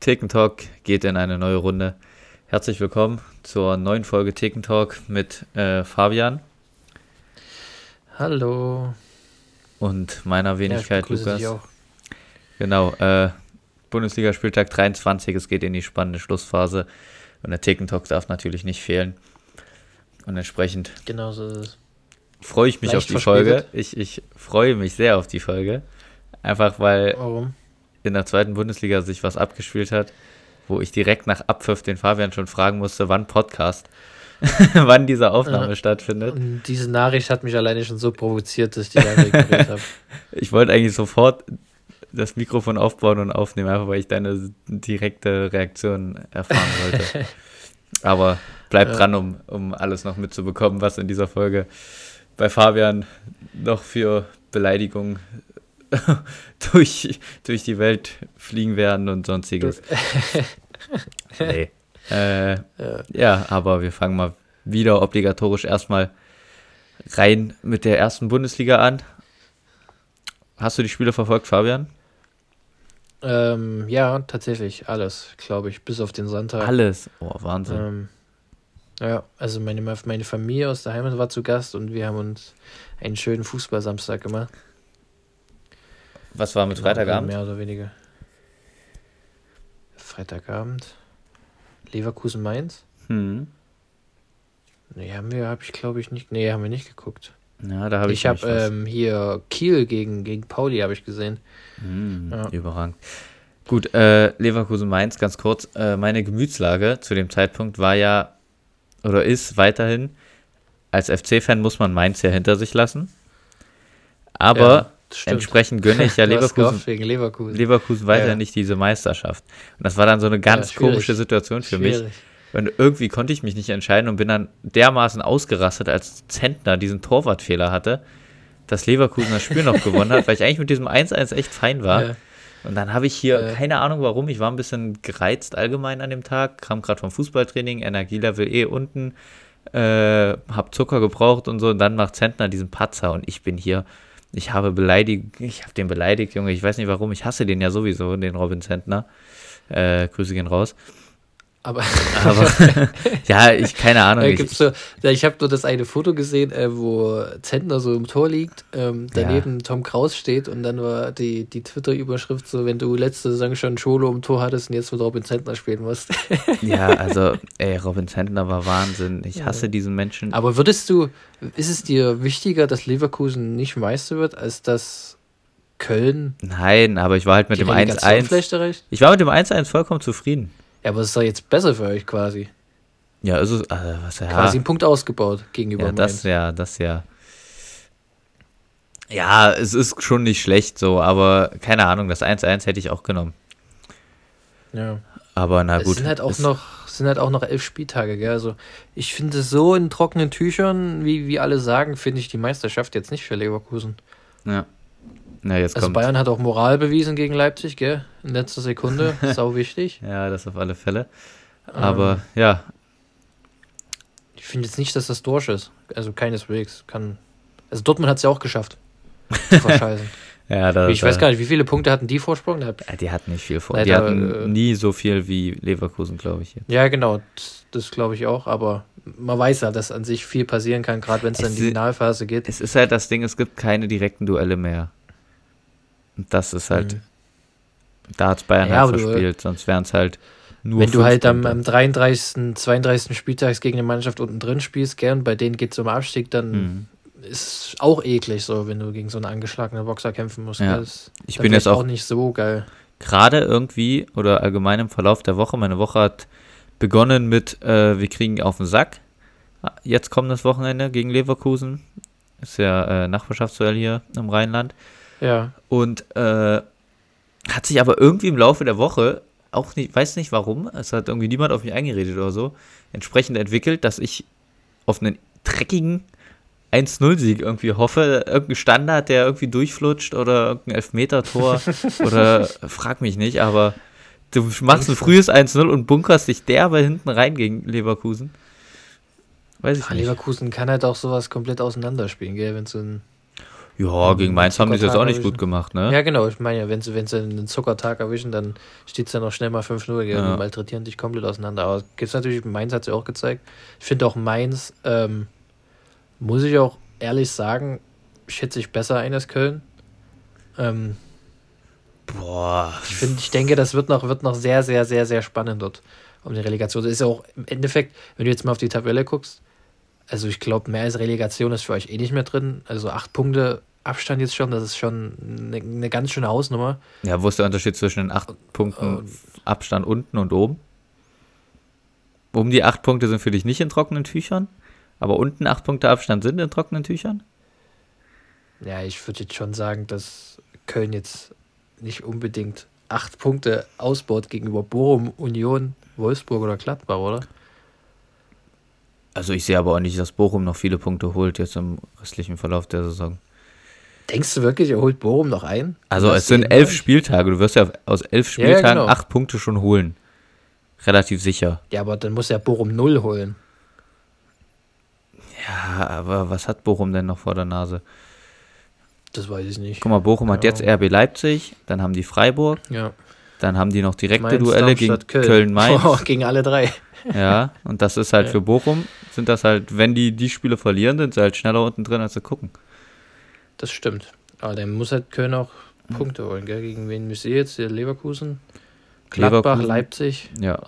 Theken Talk geht in eine neue Runde. Herzlich willkommen zur neuen Folge Theken Talk mit äh, Fabian. Hallo. Und meiner Wenigkeit ja, Lukas. Genau, äh, Bundesliga-Spieltag 23, es geht in die spannende Schlussphase. Und der Theken Talk darf natürlich nicht fehlen. Und entsprechend genau so ist es. freue ich mich Leicht auf die Folge. Ich, ich freue mich sehr auf die Folge. Einfach weil Warum? In der zweiten Bundesliga sich was abgespielt hat, wo ich direkt nach Abpfiff den Fabian schon fragen musste, wann Podcast, wann diese Aufnahme ja. stattfindet. Und diese Nachricht hat mich alleine schon so provoziert, dass ich die ignoriert habe. Ich wollte eigentlich sofort das Mikrofon aufbauen und aufnehmen, einfach weil ich deine direkte Reaktion erfahren wollte. Aber bleib ja. dran, um, um alles noch mitzubekommen, was in dieser Folge bei Fabian noch für Beleidigungen durch, durch die Welt fliegen werden und sonstiges. nee. Äh, ja. ja, aber wir fangen mal wieder obligatorisch erstmal rein mit der ersten Bundesliga an. Hast du die Spiele verfolgt, Fabian? Ähm, ja, tatsächlich, alles, glaube ich, bis auf den Sonntag. Alles? Oh, Wahnsinn. Ähm, ja, also meine, meine Familie aus der Heimat war zu Gast und wir haben uns einen schönen Fußballsamstag gemacht. Was war mit genau, Freitagabend? Mehr oder weniger. Freitagabend. Leverkusen Mainz? Hm. Nee, haben wir, habe ich glaube ich nicht. Nee, haben wir nicht geguckt. Ja, da habe ich. Ich habe ähm, hier Kiel gegen, gegen Pauli habe ich gesehen. Hm, ja. Überragend. Gut, äh, Leverkusen Mainz, ganz kurz. Äh, meine Gemütslage zu dem Zeitpunkt war ja oder ist weiterhin, als FC-Fan muss man Mainz ja hinter sich lassen. Aber ja. Stimmt. Entsprechend gönne ich ja Leverkusen, Leverkusen. Leverkusen weiter ja. nicht diese Meisterschaft. Und das war dann so eine ganz ja, komische Situation für schwierig. mich. Und irgendwie konnte ich mich nicht entscheiden und bin dann dermaßen ausgerastet, als Zentner diesen Torwartfehler hatte, dass Leverkusen das Spiel noch gewonnen hat, weil ich eigentlich mit diesem 1-1 echt fein war. Ja. Und dann habe ich hier, äh. keine Ahnung warum, ich war ein bisschen gereizt allgemein an dem Tag, kam gerade vom Fußballtraining, Energielevel eh unten, äh, hab Zucker gebraucht und so, und dann macht Zentner diesen Patzer und ich bin hier ich habe beleidigt, ich habe den beleidigt, Junge. Ich weiß nicht warum. Ich hasse den ja sowieso, den Robin Zentner. Äh, Grüße gehen raus. Aber, aber ja, ich keine Ahnung. ich so, ich habe nur das eine Foto gesehen, äh, wo Zentner so im Tor liegt, ähm, daneben ja. Tom Kraus steht und dann war die, die Twitter-Überschrift so, wenn du letzte Saison schon Scholo im Tor hattest und jetzt mit Robin Zentner spielen musst. ja, also, ey, Robin Zentner war Wahnsinn. Ich hasse ja. diesen Menschen. Aber würdest du, ist es dir wichtiger, dass Leverkusen nicht Meister wird, als dass Köln? Nein, aber ich war halt mit dem 1-1. Ich war mit dem 1-1 vollkommen zufrieden. Ja, aber es ist doch jetzt besser für euch quasi. Ja, also, also was ja. Quasi einen Punkt ausgebaut gegenüber Ja, das ja, das ja. Ja, es ist schon nicht schlecht so, aber keine Ahnung, das 1-1 hätte ich auch genommen. Ja. Aber na gut. Es sind halt auch noch, sind halt auch noch elf Spieltage, gell? Also ich finde so in trockenen Tüchern, wie, wie alle sagen, finde ich die Meisterschaft jetzt nicht für Leverkusen. Ja. Na, jetzt also kommt. Bayern hat auch Moral bewiesen gegen Leipzig, gell? In letzter Sekunde. Sau wichtig. ja, das auf alle Fälle. Aber ähm, ja. Ich finde jetzt nicht, dass das durch ist. Also keineswegs. Kann. Also Dortmund hat es ja auch geschafft. Zu verscheißen. ja, das, ich weiß gar nicht, wie viele Punkte hatten die Vorsprung? Ja, die hatten nicht viel Vorsprung. Die hatten äh, nie so viel wie Leverkusen, glaube ich. Jetzt. Ja, genau. Das, das glaube ich auch. Aber man weiß ja, dass an sich viel passieren kann, gerade wenn es dann in die Finalphase geht. Es ist halt das Ding, es gibt keine direkten Duelle mehr. Und das ist halt, mhm. da hat Bayern ja, halt verspielt, sonst wären es halt nur. Wenn du halt am, am 33., 32. Spieltags gegen eine Mannschaft unten drin spielst, gern, bei denen geht es um Abstieg, dann mhm. ist auch eklig so, wenn du gegen so einen angeschlagenen Boxer kämpfen musst. Ja. Das, ich bin jetzt auch nicht so geil. Gerade irgendwie oder allgemein im Verlauf der Woche, meine Woche hat begonnen mit, äh, wir kriegen auf den Sack. Jetzt kommt das Wochenende gegen Leverkusen. Ist ja äh, Nachbarschaftsduell hier im Rheinland. Ja. Und äh, hat sich aber irgendwie im Laufe der Woche, auch nicht, weiß nicht warum, es hat irgendwie niemand auf mich eingeredet oder so, entsprechend entwickelt, dass ich auf einen dreckigen 1-0-Sieg irgendwie hoffe, irgendein Standard, der irgendwie durchflutscht oder irgendein Elfmeter-Tor oder frag mich nicht, aber du machst ein frühes 1-0 und bunkerst dich derbe hinten rein gegen Leverkusen. Weiß ich Ach, nicht. Leverkusen kann halt auch sowas komplett auseinanderspielen, gell, wenn so ein Ja, gegen Mainz haben die es jetzt auch nicht gut gemacht, ne? Ja, genau. Ich meine ja, wenn sie, wenn sie einen Zuckertag erwischen, dann steht es ja noch schnell mal 5-0 gegen ja. malträtieren dich komplett auseinander. Aber gibt es natürlich, Mainz hat es ja auch gezeigt. Ich finde auch Mainz, ähm, muss ich auch ehrlich sagen, schätze ich besser ein als Köln. Ähm, Boah. Ich, find, ich denke, das wird noch, wird noch sehr, sehr, sehr, sehr spannend dort um die Relegation. Das ist ja auch im Endeffekt, wenn du jetzt mal auf die Tabelle guckst, also ich glaube, mehr als Relegation ist für euch eh nicht mehr drin. Also acht Punkte Abstand jetzt schon, das ist schon eine, eine ganz schöne Hausnummer. Ja, wo ist der Unterschied zwischen den acht Punkten Abstand unten und oben? Um die acht Punkte sind für dich nicht in trockenen Tüchern, aber unten acht Punkte Abstand sind in trockenen Tüchern? Ja, ich würde jetzt schon sagen, dass Köln jetzt nicht unbedingt acht Punkte ausbaut gegenüber Bochum, Union, Wolfsburg oder Gladbach, oder? Also ich sehe aber auch nicht, dass Bochum noch viele Punkte holt jetzt im restlichen Verlauf der Saison. Denkst du wirklich, er holt Bochum noch ein? Also es sind elf Spieltage. Du wirst ja aus elf Spieltagen ja, genau. acht Punkte schon holen. Relativ sicher. Ja, aber dann muss er Bochum null holen. Ja, aber was hat Bochum denn noch vor der Nase? Das weiß ich nicht. Guck mal, Bochum ja. hat jetzt RB Leipzig, dann haben die Freiburg. Ja. Dann haben die noch direkte Mainz, Duelle gegen Köln-Mainz. Köln, oh, gegen alle drei. Ja, und das ist halt ja. für Bochum, sind das halt, wenn die die Spiele verlieren, sind sie halt schneller unten drin, als sie gucken. Das stimmt. Aber dann muss halt Köln auch Punkte holen, gell? Gegen wen müsst ihr jetzt? Hier Leverkusen? Gladbach, Leverkusen. Leipzig. Ja.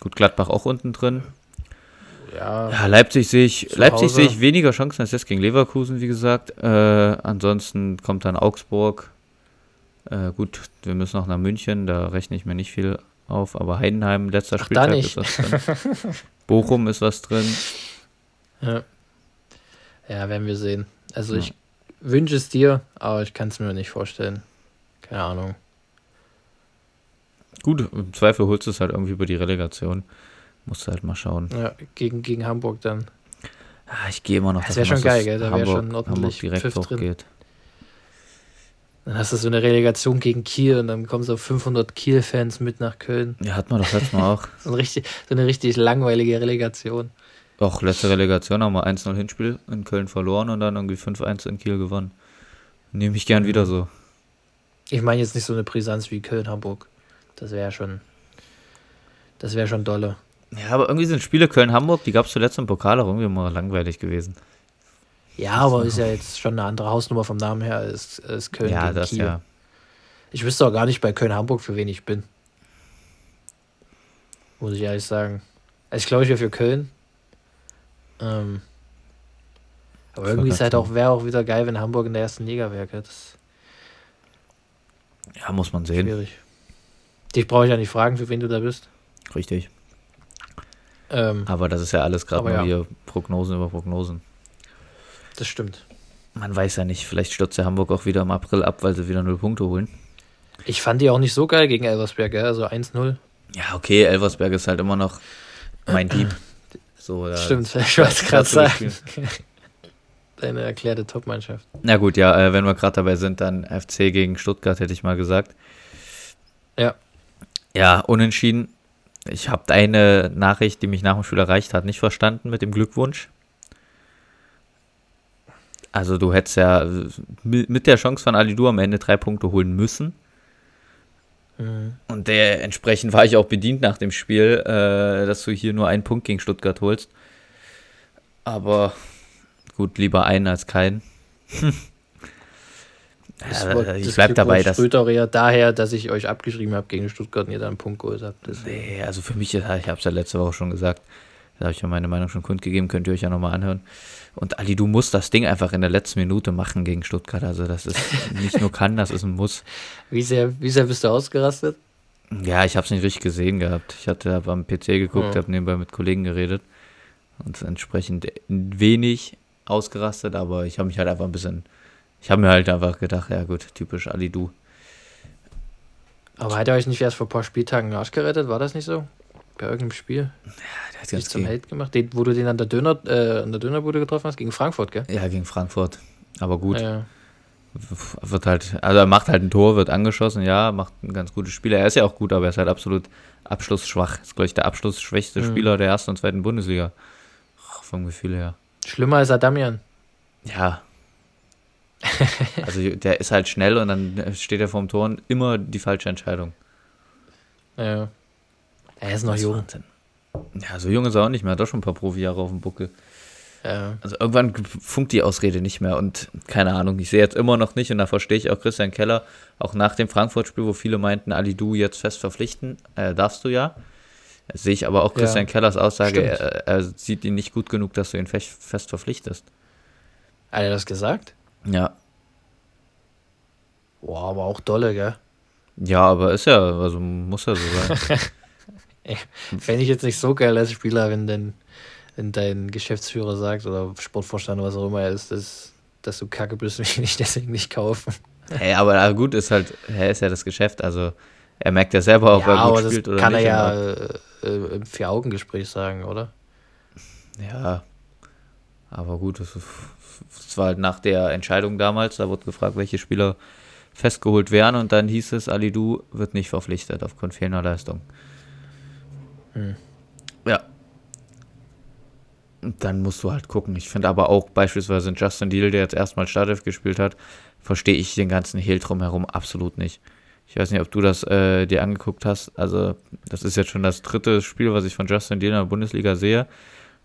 Gut, Gladbach auch unten drin. Ja, ja Leipzig sehe ich, Leipzig sehe ich weniger Chancen als jetzt gegen Leverkusen, wie gesagt. Äh, ansonsten kommt dann Augsburg. Äh, gut, wir müssen noch nach München, da rechne ich mir nicht viel auf, aber Heidenheim, letzter Ach, Spieltag ist was drin. Bochum ist was drin. Ja. ja, werden wir sehen. Also ja. ich wünsche es dir, aber ich kann es mir nicht vorstellen. Keine Ahnung. Gut, im Zweifel holst du es halt irgendwie über die Relegation. Musst du halt mal schauen. Ja, gegen, gegen Hamburg dann. Ah, ich gehe immer noch Das wäre schon geil, gell? Da wäre schon ordentlich Hamburg direkt Pfiff. Drin. Dann hast du so eine Relegation gegen Kiel und dann kommen so 500 Kiel-Fans mit nach Köln. Ja, hat man doch letztes Mal auch. so, ein richtig, so eine richtig langweilige Relegation. Auch letzte Relegation haben wir 1-0 Hinspiel in Köln verloren und dann irgendwie 5-1 in Kiel gewonnen. Nehme ich gern wieder so. Ich meine jetzt nicht so eine Brisanz wie Köln-Hamburg. Das wäre schon. Das wäre schon dolle. Ja, aber irgendwie sind Spiele Köln-Hamburg, die gab es zuletzt im Pokal auch irgendwie immer langweilig gewesen. Ja, aber ist ja jetzt schon eine andere Hausnummer vom Namen her als, als Köln. Ja, das Kiel. ja. Ich wüsste auch gar nicht bei Köln-Hamburg, für wen ich bin. Muss ich ehrlich sagen. Also ich glaube, ich wäre für Köln. Ähm, aber irgendwie ist halt auch, wäre auch wieder geil, wenn Hamburg in der ersten Liga wäre. Ja, muss man sehen. Schwierig. Dich brauche ich ja nicht fragen, für wen du da bist. Richtig. Ähm, aber das ist ja alles gerade mal ja. hier Prognosen über Prognosen. Das stimmt. Man weiß ja nicht, vielleicht stürzt der Hamburg auch wieder im April ab, weil sie wieder null Punkte holen. Ich fand die auch nicht so geil gegen Elversberg, also 1-0. Ja, okay, Elversberg ist halt immer noch mein Dieb. So, Stimmt, ich wollte gerade sagen. Deine erklärte Top-Mannschaft. Na gut, ja, äh, wenn wir gerade dabei sind, dann FC gegen Stuttgart, hätte ich mal gesagt. Ja. Ja, unentschieden. Ich habe deine Nachricht, die mich nach dem Spiel erreicht hat, nicht verstanden mit dem Glückwunsch. Also du hättest ja mit der Chance von Alidu am Ende drei Punkte holen müssen. Mhm. Und der, entsprechend war ich auch bedient nach dem Spiel, äh, dass du hier nur einen Punkt gegen Stuttgart holst. Aber gut, lieber einen als keinen. ja, ich bleib dabei, dass. eher daher, dass ich euch abgeschrieben habe gegen Stuttgart und ihr dann einen Punkt geholt habt. Nee, also für mich, ich habe es ja letzte Woche schon gesagt, da habe ich ja meine Meinung schon kundgegeben, könnt ihr euch ja nochmal anhören. Und Ali, du musst das Ding einfach in der letzten Minute machen gegen Stuttgart. Also das ist nicht nur kann, das ist ein Muss. Wie sehr, wie sehr bist du ausgerastet? Ja, ich habe es nicht richtig gesehen gehabt. Ich hatte hab am PC geguckt, ja. habe nebenbei mit Kollegen geredet und entsprechend wenig ausgerastet, aber ich habe mich halt einfach ein bisschen, ich habe mir halt einfach gedacht, ja gut, typisch Ali, du. Aber hat er euch nicht erst vor ein paar Spieltagen Arsch gerettet? War das nicht so? Bei irgendeinem Spiel? Ja, der hat ganz zum Held gemacht. Den, wo du den an der Döner, äh, an der Dönerbude getroffen hast, gegen Frankfurt, gell? Ja, gegen Frankfurt. Aber gut. Ja. Wird halt, also er macht halt ein Tor, wird angeschossen, ja, macht ein ganz gutes Spiel. Er ist ja auch gut, aber er ist halt absolut abschlussschwach. Ist, glaube ich, der abschlussschwächste mhm. Spieler der ersten und zweiten Bundesliga. Vom Gefühl her. Schlimmer als Adamian. Ja. also der ist halt schnell und dann steht er vorm Tor und immer die falsche Entscheidung. Ja. Er ist noch jung. Wahnsinn. Ja, so jung ist er auch nicht mehr, hat doch schon ein paar Profi-Jahre auf dem Buckel. Ja. Also irgendwann funkt die Ausrede nicht mehr und keine Ahnung, ich sehe jetzt immer noch nicht und da verstehe ich auch Christian Keller, auch nach dem Frankfurt-Spiel, wo viele meinten, Ali Du jetzt fest verpflichten, äh, darfst du ja. Das sehe ich aber auch Christian ja, Kellers Aussage, er, er, sieht ihn nicht gut genug, dass du ihn fest, fest verpflichtest. Hat er das gesagt? Ja. Boah, aber auch dolle, gell? Ja, aber ist ja, also muss ja so sein. Fände ich jetzt nicht so geil als Spieler, wenn denn wenn dein Geschäftsführer sagt oder Sportvorstand oder was auch immer er ist, dass, dass du kacke bist und ich nicht deswegen nicht kaufen. Hey, aber gut, ist halt, er ist ja das Geschäft, also er merkt ja selber, ob ja, er gut spielt oder kann nicht. Kann er ja äh, im Vier-Augen-Gespräch sagen, oder? Ja, aber gut, es war halt nach der Entscheidung damals, da wurde gefragt, welche Spieler festgeholt werden und dann hieß es, Alidu wird nicht verpflichtet aufgrund fehlender Leistung. Hm. Ja, dann musst du halt gucken. Ich finde aber auch beispielsweise Justin Deal, der jetzt erstmal Startelf gespielt hat, verstehe ich den ganzen Hehl drumherum absolut nicht. Ich weiß nicht, ob du das äh, dir angeguckt hast. Also, das ist jetzt schon das dritte Spiel, was ich von Justin Deal in der Bundesliga sehe.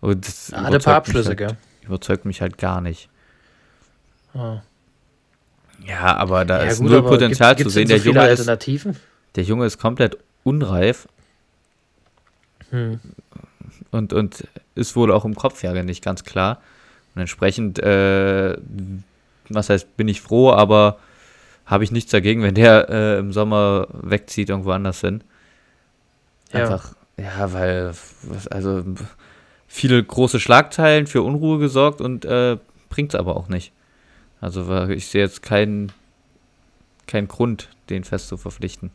Und das ein paar Abschlüsse, halt, gell? Überzeugt mich halt gar nicht. Oh. Ja, aber da ja, ist gut, null Potenzial gibt, zu sehen. So der Junge? Ist, der Junge ist komplett unreif. Hm. Und, und ist wohl auch im Kopf ja nicht ganz klar. Und entsprechend, äh, was heißt, bin ich froh, aber habe ich nichts dagegen, wenn der äh, im Sommer wegzieht, irgendwo anders hin. Einfach, ja, ja weil, also viele große Schlagzeilen für Unruhe gesorgt und äh, bringt es aber auch nicht. Also ich sehe jetzt keinen keinen Grund, den fest zu verpflichten.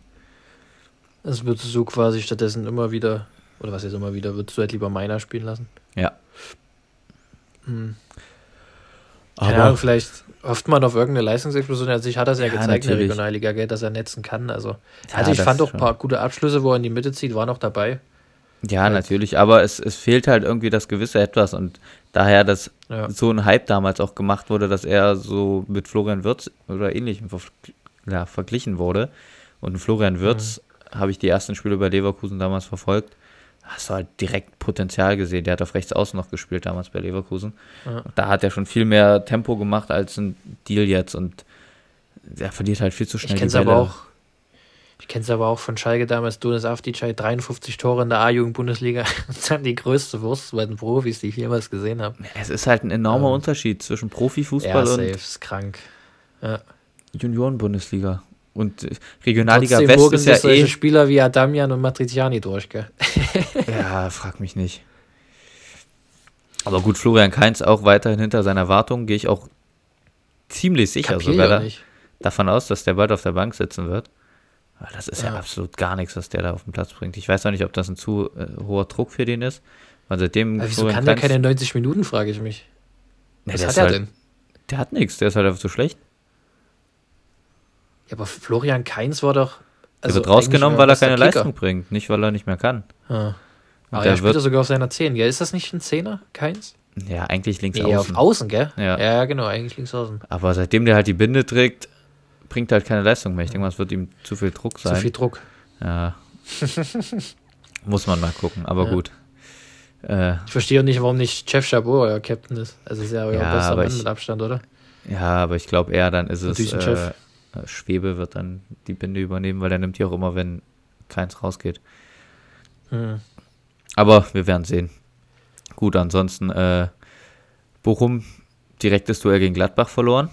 Es wird so quasi stattdessen immer wieder oder was jetzt immer wieder, würdest du halt lieber Miner spielen lassen? Ja. Hm. Aber Keine Ahnung, vielleicht hofft man auf irgendeine Leistungsexplosion. Also ich hat das ja, ja gezeigt natürlich. in der Regionalliga, gell, dass er netzen kann. Also, ja, also ich fand auch ein paar gute Abschlüsse, wo er in die Mitte zieht, war noch dabei. Ja, halt. natürlich, aber es, es fehlt halt irgendwie das gewisse Etwas und daher, dass ja. so ein Hype damals auch gemacht wurde, dass er so mit Florian Wirtz oder ähnlichem ja, verglichen wurde. Und Florian Wirtz mhm. habe ich die ersten Spiele bei Leverkusen damals verfolgt hast du halt direkt Potenzial gesehen. Der hat auf rechts außen noch gespielt damals bei Leverkusen. Ja. Da hat er schon viel mehr Tempo gemacht als ein Deal jetzt und der verliert halt viel zu schnell. Ich kenne es aber auch. Ich kenne es aber auch von Schalke damals, Donis Avdicay, 53 Tore in der A-Jugend-Bundesliga und dann die größte Wurst bei den Profis, die ich jemals gesehen habe. Es ist halt ein enormer ähm, Unterschied zwischen Profifußball ja, und ist krank. Ja. Junioren-Bundesliga. Und Regionalliga Trotzdem West ist ja solche eh. Spieler wie Adamian und Matriciani durch, gell? ja, frag mich nicht. Aber gut, Florian Kainz auch weiterhin hinter seiner Wartung, gehe ich auch ziemlich sicher Kapier sogar da, davon aus, dass der bald auf der Bank sitzen wird. Aber das ist ja. ja. absolut gar nichts, was der da auf den Platz bringt. Ich weiß auch nicht, ob das ein zu äh, hoher Druck für den ist. Weil seitdem Aber wieso Florian kann der keine 90 Minuten, frage ich mich. Was nee, hat er halt, denn? Der hat nichts, der ist halt einfach zu schlecht. Ja, aber Florian Keins war doch. Also er wird rausgenommen, weil er keine Leistung bringt, nicht weil er nicht mehr kann. Ah. Aber er spielt sogar auf seiner 10, gell? Ist das nicht ein Zehner, Keins? Ja, eigentlich links nee, außen. auf Außen, gell? Ja. ja, genau, eigentlich links außen. Aber seitdem der halt die Binde trägt, bringt er halt keine Leistung mehr. Ich denke mal, es wird ihm zu viel Druck sein. Zu viel Druck. Ja. Muss man mal gucken, aber ja. gut. Äh, ich verstehe auch nicht, warum nicht Chef Chabot euer Captain ist. Also ist ja euer ja, bester Mann mit Abstand, oder? Ja, aber ich glaube eher, dann ist Natürlich es. Äh, Schwebe wird dann die Binde übernehmen, weil er nimmt die auch immer, wenn keins rausgeht. Hm. Aber wir werden sehen. Gut, ansonsten äh, Bochum direktes Duell gegen Gladbach verloren.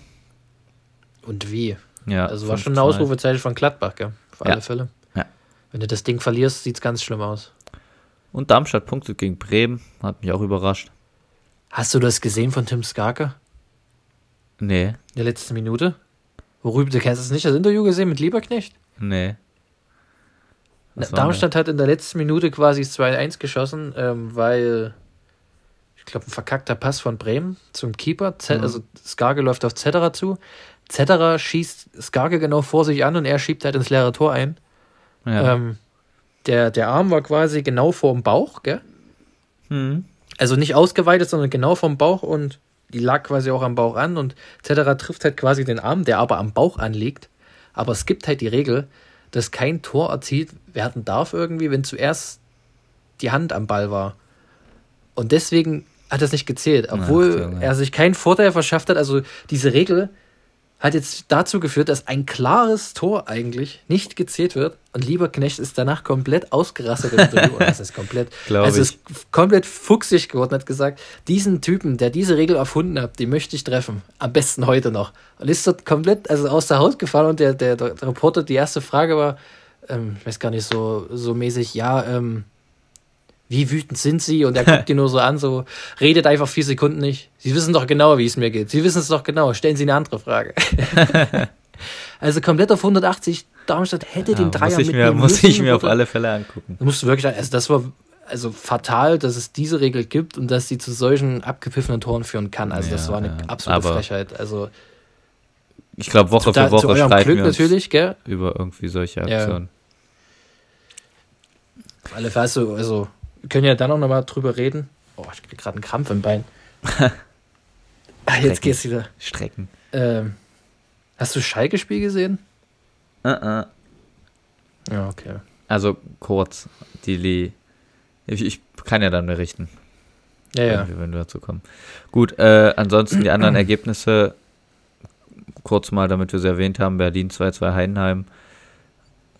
Und wie? Ja, also war schon eine Ausrufezeichen von Gladbach, gell? Auf alle Fälle. Ja. Wenn du das Ding verlierst, sieht es ganz schlimm aus. Und Darmstadt punktet gegen Bremen, hat mich auch überrascht. Hast du das gesehen von Tim Skarke? Nee. In der letzten Minute? Worüber, du kennst das nicht, das Interview gesehen mit Lieberknecht? Nee. Darmstadt hat in der letzten Minute quasi 2-1 geschossen, ähm, weil ich glaube, ein verkackter Pass von Bremen zum Keeper. Z mhm. Also Skarge läuft auf Zetterer zu. Zetterer schießt Skarge genau vor sich an und er schiebt halt ins leere Tor ein. Ja. Ähm, der, der Arm war quasi genau vor dem Bauch, gell? Mhm. Also nicht ausgeweitet, sondern genau vom Bauch und die lag quasi auch am Bauch an und etc. trifft halt quasi den Arm, der aber am Bauch anliegt. Aber es gibt halt die Regel, dass kein Tor erzielt werden darf irgendwie, wenn zuerst die Hand am Ball war. Und deswegen hat das nicht gezählt, obwohl Ach, er sich keinen Vorteil verschafft hat. Also diese Regel hat jetzt dazu geführt, dass ein klares Tor eigentlich nicht gezählt wird. Und Lieberknecht ist danach komplett ausgerastet im Interview. das ist komplett, also ist komplett fuchsig geworden, hat gesagt, diesen Typen, der diese Regel erfunden hat, die möchte ich treffen. Am besten heute noch. Und ist dort komplett, also aus der Haut gefahren und der, der, der Reporter, die erste Frage war, ähm, ich weiß gar nicht, so, so mäßig, ja, ähm, wie wütend sind Sie? Und er guckt die nur so an, so, redet einfach vier Sekunden nicht. Sie wissen doch genau, wie es mir geht. Sie wissen es doch genau. Stellen Sie eine andere Frage. also komplett auf 180. Darmstadt hätte ja, den Dreier muss ich mir, Muss ich mir auf alle Fälle angucken. Du musst wirklich, also das war also fatal, dass es diese Regel gibt und dass sie zu solchen abgepfiffenen Toren führen kann. Also ja, das war eine ja. absolute Aber Frechheit. Also ich glaube, Woche für Woche streiten Glück wir uns natürlich, gell? über irgendwie solche Aktionen. Ja. Auf alle Fälle, also, also können ja dann auch nochmal drüber reden. Oh, ich krieg gerade einen Krampf im Bein. ah, jetzt geht's wieder. Strecken. Ähm, hast du Schalke-Spiel gesehen? Uh -uh. Ja, okay. Also kurz, die ich, ich kann ja dann berichten. Ja, ja. Wenn wir, dazu kommen. Gut, äh, ansonsten die anderen Ergebnisse, kurz mal, damit wir sie erwähnt haben, Berlin 2-2 Heidenheim,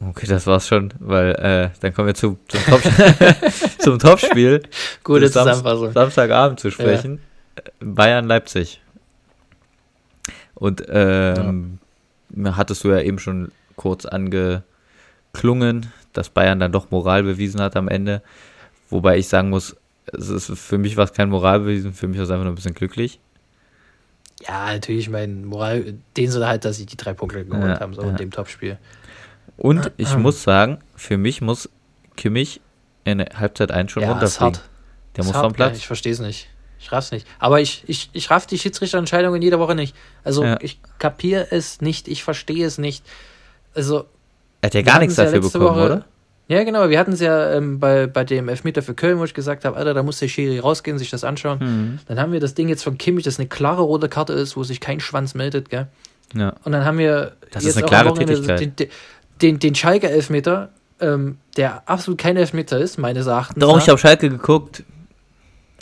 Okay, das war's schon, weil äh, dann kommen wir zu, zum, Top zum Topspiel. Gute Zusammenfassung. Samstagabend zu sprechen. Ja. Bayern Leipzig. Und ähm, ja. hattest du ja eben schon kurz angeklungen, dass Bayern dann doch Moral bewiesen hat am Ende. Wobei ich sagen muss, es ist, für mich war es kein Moral bewiesen, für mich war es einfach nur ein bisschen glücklich. Ja, natürlich, mein Moral, den sind halt, dass sie die drei Punkte geholt ja, haben, so in dem Topspiel. Und ich muss sagen, für mich muss Kimmich in der Halbzeit 1 schon ja, runterfliegen. Der muss vom Platz. Ja, ich verstehe es nicht. Ich raff's nicht. Aber ich, ich, ich raff die Schiedsrichterentscheidung in jeder Woche nicht. Also ja. ich kapiere es nicht, ich verstehe es nicht. Also. Er hat ja gar nichts dafür bekommen, Woche, oder? Ja, genau. Wir hatten es ja ähm, bei, bei dem Elfmeter für Köln, wo ich gesagt habe, Alter, da muss der Schiri rausgehen, sich das anschauen. Mhm. Dann haben wir das Ding jetzt von Kimmich, das eine klare rote Karte ist, wo sich kein Schwanz meldet, gell? Ja. Und dann haben wir. Das ist eine klare Tätigkeit. Den, den, den, den Schalke-Elfmeter, ähm, der absolut kein Elfmeter ist, meines Erachtens. Doch, ich habe Schalke geguckt.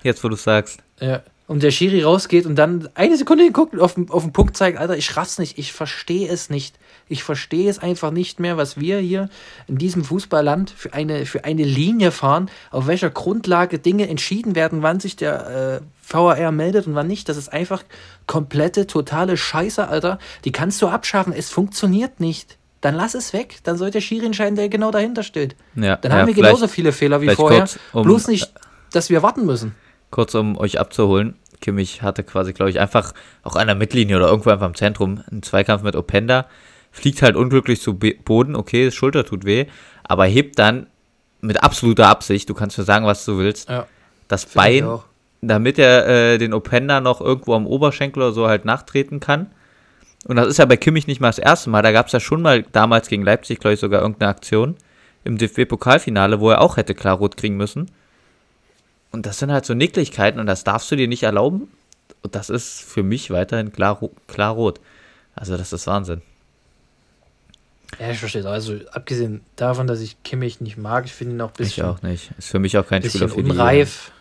Jetzt, wo du sagst. Ja. Und der Schiri rausgeht und dann eine Sekunde geguckt und auf, auf den Punkt zeigt, Alter, ich raff's nicht, ich verstehe es nicht. Ich verstehe es einfach nicht mehr, was wir hier in diesem Fußballland für eine, für eine Linie fahren, auf welcher Grundlage Dinge entschieden werden, wann sich der äh, VAR meldet und wann nicht. Das ist einfach komplette, totale Scheiße, Alter. Die kannst du abschaffen. Es funktioniert nicht dann lass es weg. Dann soll der Schiri entscheiden, der genau dahinter steht. Ja, dann haben wir genauso viele Fehler wie vorher. Kurz, um, bloß nicht, dass wir warten müssen. Kurz, um euch abzuholen. Kimmich hatte quasi, glaube ich, einfach auch an der Mittellinie oder irgendwo einfach im Zentrum einen Zweikampf mit Openda. Fliegt halt unglücklich zu Boden. Okay, das Schulter tut weh. Aber hebt dann mit absoluter Absicht, du kannst mir sagen, was du willst, ja, das Bein, damit er äh, den Openda noch irgendwo am Oberschenkel oder so halt nachtreten kann und das ist ja bei Kimmich nicht mal das erste Mal. Da gab es ja schon mal damals gegen Leipzig, glaube ich, sogar irgendeine Aktion im DFB-Pokalfinale, wo er auch hätte klar rot kriegen müssen. Und das sind halt so Nicklichkeiten und das darfst du dir nicht erlauben. Und das ist für mich weiterhin klar, klar rot. Also, das ist Wahnsinn. Ja, ich verstehe. Also, abgesehen davon, dass ich Kimmich nicht mag, ich finde ihn auch ein bisschen. Ich auch nicht. Ist für mich auch kein Spieler für unreif.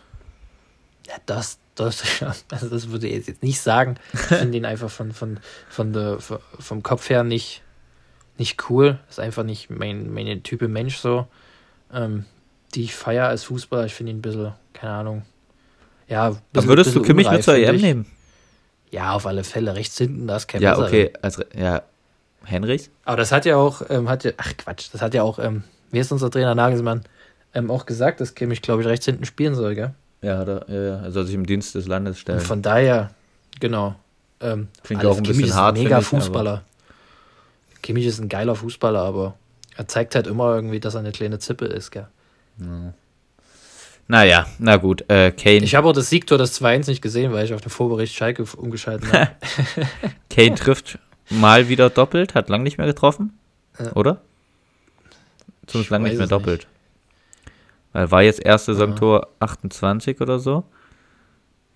Die, ja, das, das, also das würde ich jetzt nicht sagen. Ich finde ihn einfach von, von, von der, vom Kopf her nicht, nicht cool. Ist einfach nicht mein, meine Type Mensch so. Ähm, die ich feiere als Fußballer. Ich finde ihn ein bisschen, keine Ahnung. Ja, bisschen, würdest du Kimmich mit zur EM nehmen? Ja, auf alle Fälle. Rechts hinten, da ist kein Ja, okay. Also, ja, Henrichs? Aber das hat ja auch, ähm, hat ja, ach Quatsch, das hat ja auch, ähm, wie ist unser Trainer Nagelsmann, ähm, auch gesagt, dass Kimmich, glaube ich, rechts hinten spielen soll, gell? Ja, da, ja, er soll sich im Dienst des Landes stellen. Und von daher, genau. Ähm, Finde ich auch ein Kimmich bisschen hart. Ist ein mega Fußballer. Kimmich ist ein geiler Fußballer, aber er zeigt halt immer irgendwie, dass er eine kleine Zippe ist, gell? Ja. Naja, na gut. Äh, Kane. Ich habe auch das Siegtor des 2-1 nicht gesehen, weil ich auf den Vorbericht Schalke umgeschaltet habe. Kane trifft mal wieder doppelt, hat lang nicht mehr getroffen, ja. oder? Zumindest lang nicht mehr doppelt. Nicht. Weil war jetzt erste Saisontor ja. 28 oder so.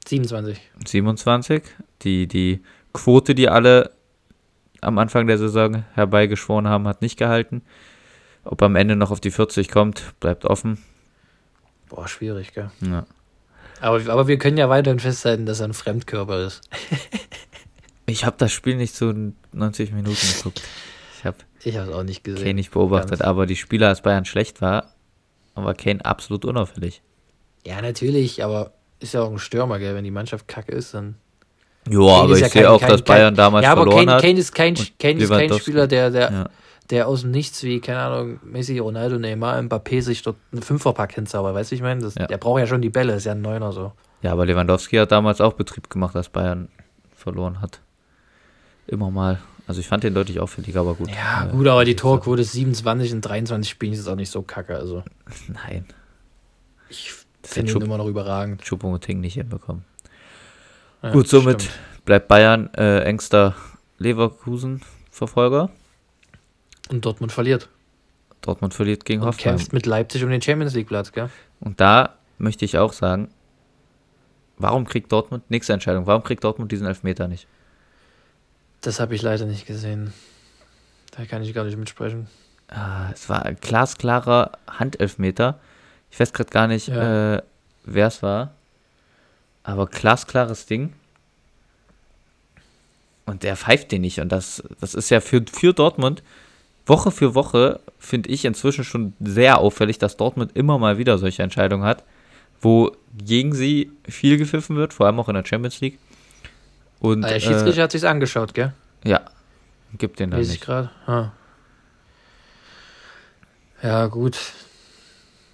27. 27. Die, die Quote, die alle am Anfang der Saison herbeigeschworen haben, hat nicht gehalten. Ob am Ende noch auf die 40 kommt, bleibt offen. Boah, schwierig, gell? Ja. Aber, aber wir können ja weiterhin festhalten, dass er ein Fremdkörper ist. ich habe das Spiel nicht so 90 Minuten geguckt. Ich habe ich es auch nicht gesehen. Kane nicht beobachtet, Ganz. aber die Spieler, als Bayern schlecht war, war Kane absolut unauffällig. Ja, natürlich, aber ist ja auch ein Stürmer, gell? Wenn die Mannschaft kacke ist, dann. Ja, aber ich ja sehe auch, kein, dass Bayern damals ja, aber verloren Kane, Kane ist kein, Kane ist kein Spieler, der, der, ja. der aus dem Nichts wie, keine Ahnung, Messi, Ronaldo, Neymar, Mbappé sich dort einen Fünferpack hinzaubert. Weißt du, ich meine? Ja. Der braucht ja schon die Bälle, ist ja ein Neuner so. Ja, aber Lewandowski hat damals auch Betrieb gemacht, als Bayern verloren hat. Immer mal. Also ich fand den deutlich auffälliger, aber gut. Ja, gut, aber die Torquote 27 in 23 Spielen ist auch nicht so kacke. Also. Nein. Ich finde ihn immer noch überragend. Choupo-Moting nicht hinbekommen. Ja, gut, somit stimmt. bleibt Bayern äh, engster Leverkusen-Verfolger. Und Dortmund verliert. Dortmund verliert gegen Und Hoffenheim. kämpft mit Leipzig um den Champions League-Platz, gell? Und da möchte ich auch sagen, warum kriegt Dortmund, nächste Entscheidung, warum kriegt Dortmund diesen Elfmeter nicht? Das habe ich leider nicht gesehen. Da kann ich gar nicht mitsprechen. Ah, es war ein glasklarer Handelfmeter. Ich weiß gerade gar nicht, ja. äh, wer es war. Aber glasklares Ding. Und der pfeift den nicht. Und das, das ist ja für, für Dortmund Woche für Woche, finde ich inzwischen schon sehr auffällig, dass Dortmund immer mal wieder solche Entscheidungen hat, wo gegen sie viel gepfiffen wird, vor allem auch in der Champions League. Und, ah, der Schiedsrichter äh, hat sich's angeschaut, gell? Ja. Gibt den da nicht. gerade. Ah. Ja, gut.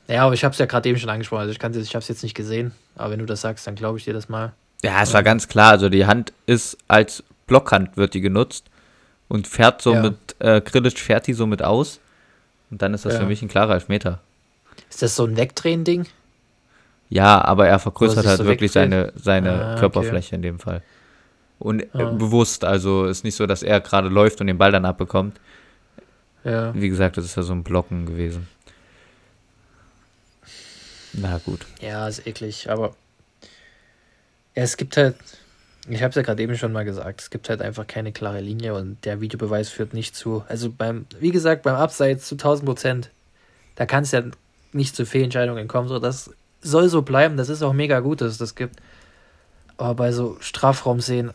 Ja, aber ich habe es ja gerade eben schon angesprochen. Also ich, kann, ich habe es jetzt nicht gesehen. Aber wenn du das sagst, dann glaube ich dir das mal. Ja, es war ganz klar. Also die Hand ist als Blockhand wird die genutzt und fährt so ja. mit, äh, Grillitsch fährt die so mit aus. Und dann ist das ja. für mich ein klarer Elfmeter. Ist das so ein Wegdrehen-Ding? Ja, aber er vergrößert halt so wirklich seine, seine ah, Körperfläche okay. in dem Fall. Und äh, ah. bewusst, also ist nicht so, dass er gerade läuft und den Ball dann abbekommt. Ja. Wie gesagt, das ist ja so ein Blocken gewesen. Na gut. Ja, ist eklig, aber ja, es gibt halt, ich habe es ja gerade eben schon mal gesagt, es gibt halt einfach keine klare Linie und der Videobeweis führt nicht zu. Also beim, wie gesagt, beim Abseits zu 1000 Prozent, da kann es ja nicht zu Fehlentscheidungen kommen. So, das soll so bleiben, das ist auch mega gut, dass es das gibt. Aber bei so Strafraumszenen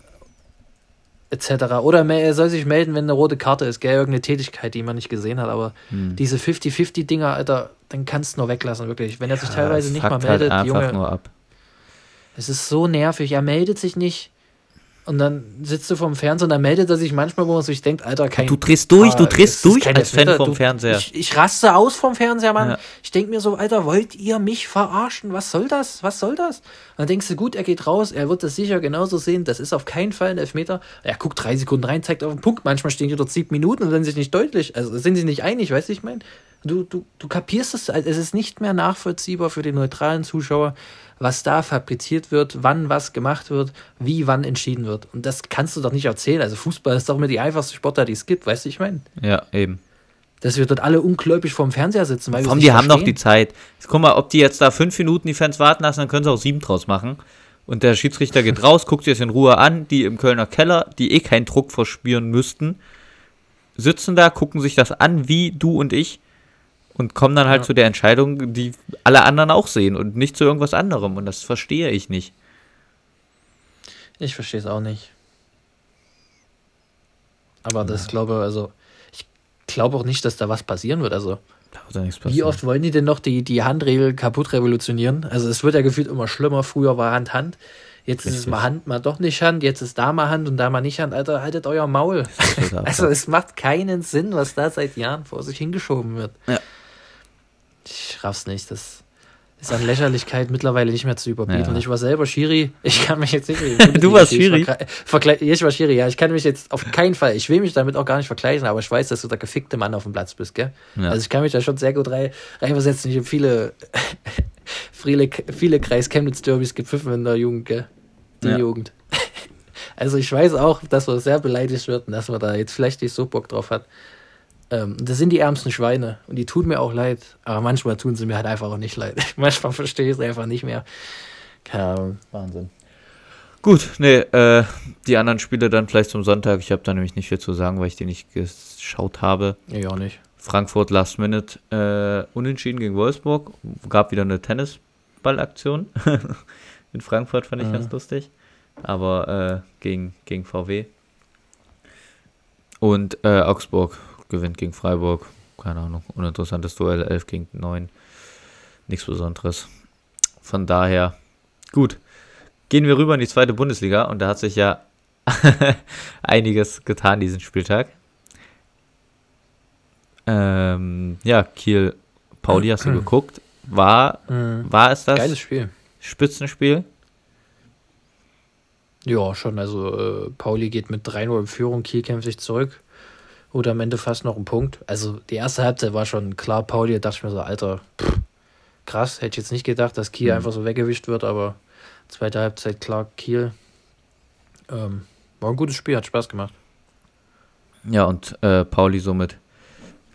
etc. Oder er soll sich melden, wenn eine rote Karte ist, gell, irgendeine Tätigkeit, die man nicht gesehen hat. Aber hm. diese 50-50-Dinger, Alter, dann kannst du nur weglassen, wirklich. Wenn er sich ja, teilweise nicht mal halt meldet, halt Junge. Nur ab. Es ist so nervig. Er meldet sich nicht. Und dann sitzt du vorm Fernseher und dann meldet er sich manchmal, wo man sich denkt, Alter, kein. Du drehst durch, ah, du drehst durch als Fan vom du, Fernseher. Ich, ich, raste aus vom Fernseher, Mann. Ja. Ich denke mir so, Alter, wollt ihr mich verarschen? Was soll das? Was soll das? Und dann denkst du, gut, er geht raus, er wird das sicher genauso sehen. Das ist auf keinen Fall ein Elfmeter. Er guckt drei Sekunden rein, zeigt auf den Punkt. Manchmal stehen die dort sieben Minuten und sind sich nicht deutlich. Also sind sie nicht einig, weißt du, ich meine? Du, du, du kapierst es, es ist nicht mehr nachvollziehbar für den neutralen Zuschauer was da fabriziert wird, wann was gemacht wird, wie wann entschieden wird. Und das kannst du doch nicht erzählen. Also Fußball ist doch immer die einfachste Sportart, die es gibt, weißt du, ich meine? Ja, eben. Dass wir dort alle ungläubig vorm Fernseher sitzen. Weil Warum, die haben doch die Zeit. Guck mal, ob die jetzt da fünf Minuten die Fans warten lassen, dann können sie auch sieben draus machen. Und der Schiedsrichter geht raus, guckt sich das in Ruhe an, die im Kölner Keller, die eh keinen Druck verspüren müssten, sitzen da, gucken sich das an, wie du und ich, und kommen dann halt ja. zu der Entscheidung, die alle anderen auch sehen und nicht zu irgendwas anderem. Und das verstehe ich nicht. Ich verstehe es auch nicht. Aber ja. das glaube also ich glaube auch nicht, dass da was passieren wird. Also wie oft wollen die denn noch die, die Handregel kaputt revolutionieren? Also es wird ja gefühlt immer schlimmer. Früher war Hand Hand. Jetzt Richtig. ist es mal Hand, mal doch nicht Hand. Jetzt ist da mal Hand und da mal nicht Hand. Alter, haltet euer Maul. also es macht keinen Sinn, was da seit Jahren vor sich hingeschoben wird. Ja. Ich raff's nicht. Das ist an Lächerlichkeit mittlerweile nicht mehr zu überbieten. Ja. Und ich war selber Schiri. Ich kann mich jetzt nicht. du warst Schiri? Ich war Schiri, ja. Ich kann mich jetzt auf keinen Fall. Ich will mich damit auch gar nicht vergleichen, aber ich weiß, dass du der gefickte Mann auf dem Platz bist, gell? Ja. Also ich kann mich da schon sehr gut rein, reinversetzen. Ich habe viele, viele, viele Kreis Chemnitz-Derbys gepfiffen in der Jugend, gell? Die ja. Jugend. Also ich weiß auch, dass man sehr beleidigt wird und dass man da jetzt vielleicht nicht so Bock drauf hat. Ähm, das sind die ärmsten Schweine und die tun mir auch leid, aber manchmal tun sie mir halt einfach auch nicht leid. manchmal verstehe ich es einfach nicht mehr. Keine Ahnung. Wahnsinn. Gut, nee, äh, die anderen Spiele dann vielleicht zum Sonntag. Ich habe da nämlich nicht viel zu sagen, weil ich die nicht geschaut habe. Ich auch nicht. Frankfurt Last Minute äh, unentschieden gegen Wolfsburg. Gab wieder eine Tennisballaktion. In Frankfurt fand ich mhm. ganz lustig. Aber äh, gegen, gegen VW. Und äh, Augsburg gewinnt gegen Freiburg. Keine Ahnung. Uninteressantes Duell 11 gegen 9. Nichts Besonderes. Von daher, gut. Gehen wir rüber in die zweite Bundesliga und da hat sich ja einiges getan diesen Spieltag. Ähm, ja, Kiel, Pauli, hast du geguckt? War, mhm. war es das? Geiles Spiel. Spitzenspiel? Ja, schon. Also, äh, Pauli geht mit 3-0 in Führung, Kiel kämpft sich zurück. Oder am Ende fast noch ein Punkt. Also, die erste Halbzeit war schon klar, Pauli, da dachte ich mir so, Alter, pff, krass, hätte ich jetzt nicht gedacht, dass Kiel mhm. einfach so weggewischt wird, aber zweite Halbzeit klar, Kiel. Ähm, war ein gutes Spiel, hat Spaß gemacht. Ja, und äh, Pauli somit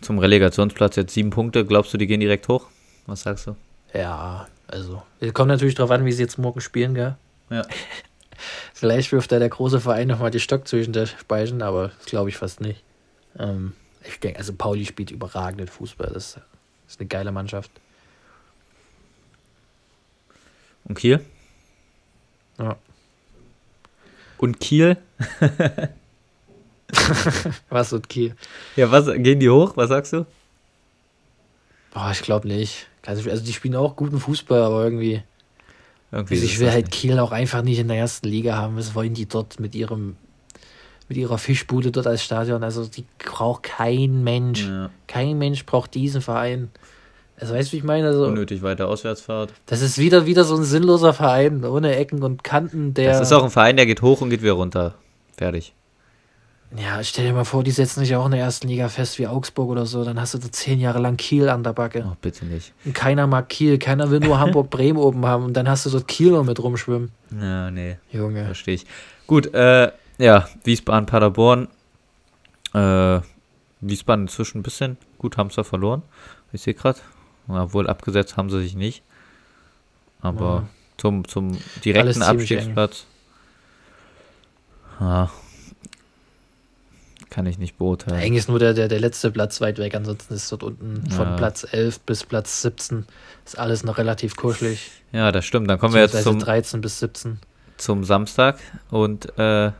zum Relegationsplatz jetzt sieben Punkte. Glaubst du, die gehen direkt hoch? Was sagst du? Ja, also. Es kommt natürlich darauf an, wie sie jetzt morgen spielen, gell? Ja. Vielleicht wirft da der große Verein nochmal die Stock zwischen der Speichen, aber das glaube ich fast nicht. Ähm, ich denke, also Pauli spielt überragenden Fußball. Das ist eine geile Mannschaft. Und Kiel? Ja. Und Kiel? was und Kiel? Ja, was gehen die hoch? Was sagst du? Boah, ich glaube nicht. Also, also die spielen auch guten Fußball, aber irgendwie. irgendwie also ich will halt nicht. Kiel auch einfach nicht in der ersten Liga haben. Was wollen die dort mit ihrem mit ihrer Fischbude dort als Stadion? Also die braucht kein Mensch. Ja. Kein Mensch braucht diesen Verein. Also weißt du, wie ich meine? Also, Unnötig weiter Auswärtsfahrt. Das ist wieder, wieder so ein sinnloser Verein, ohne Ecken und Kanten, der. Das ist auch ein Verein, der geht hoch und geht wieder runter. Fertig. Ja, stell dir mal vor, die setzen sich auch in der ersten Liga fest wie Augsburg oder so, dann hast du da zehn Jahre lang Kiel an der Backe. Oh, bitte nicht. Und keiner mag Kiel, keiner will nur Hamburg-Bremen oben haben und dann hast du dort Kiel noch mit rumschwimmen. Ja, nee. Junge. Verstehe ich. Gut, äh, ja, Wiesbaden, Paderborn. Äh, Wiesbaden inzwischen ein bisschen. Gut, haben sie verloren. Ich sehe gerade. Obwohl abgesetzt haben sie sich nicht. Aber ja. zum, zum direkten Abstiegsplatz. Ja, kann ich nicht beurteilen. Eigentlich ist nur der, der, der letzte Platz weit weg, ansonsten ist dort unten ja. von Platz 11 bis Platz 17 ist alles noch relativ kuschelig. Ja, das stimmt. Dann kommen wir jetzt zum 13 bis 17. Zum Samstag und äh,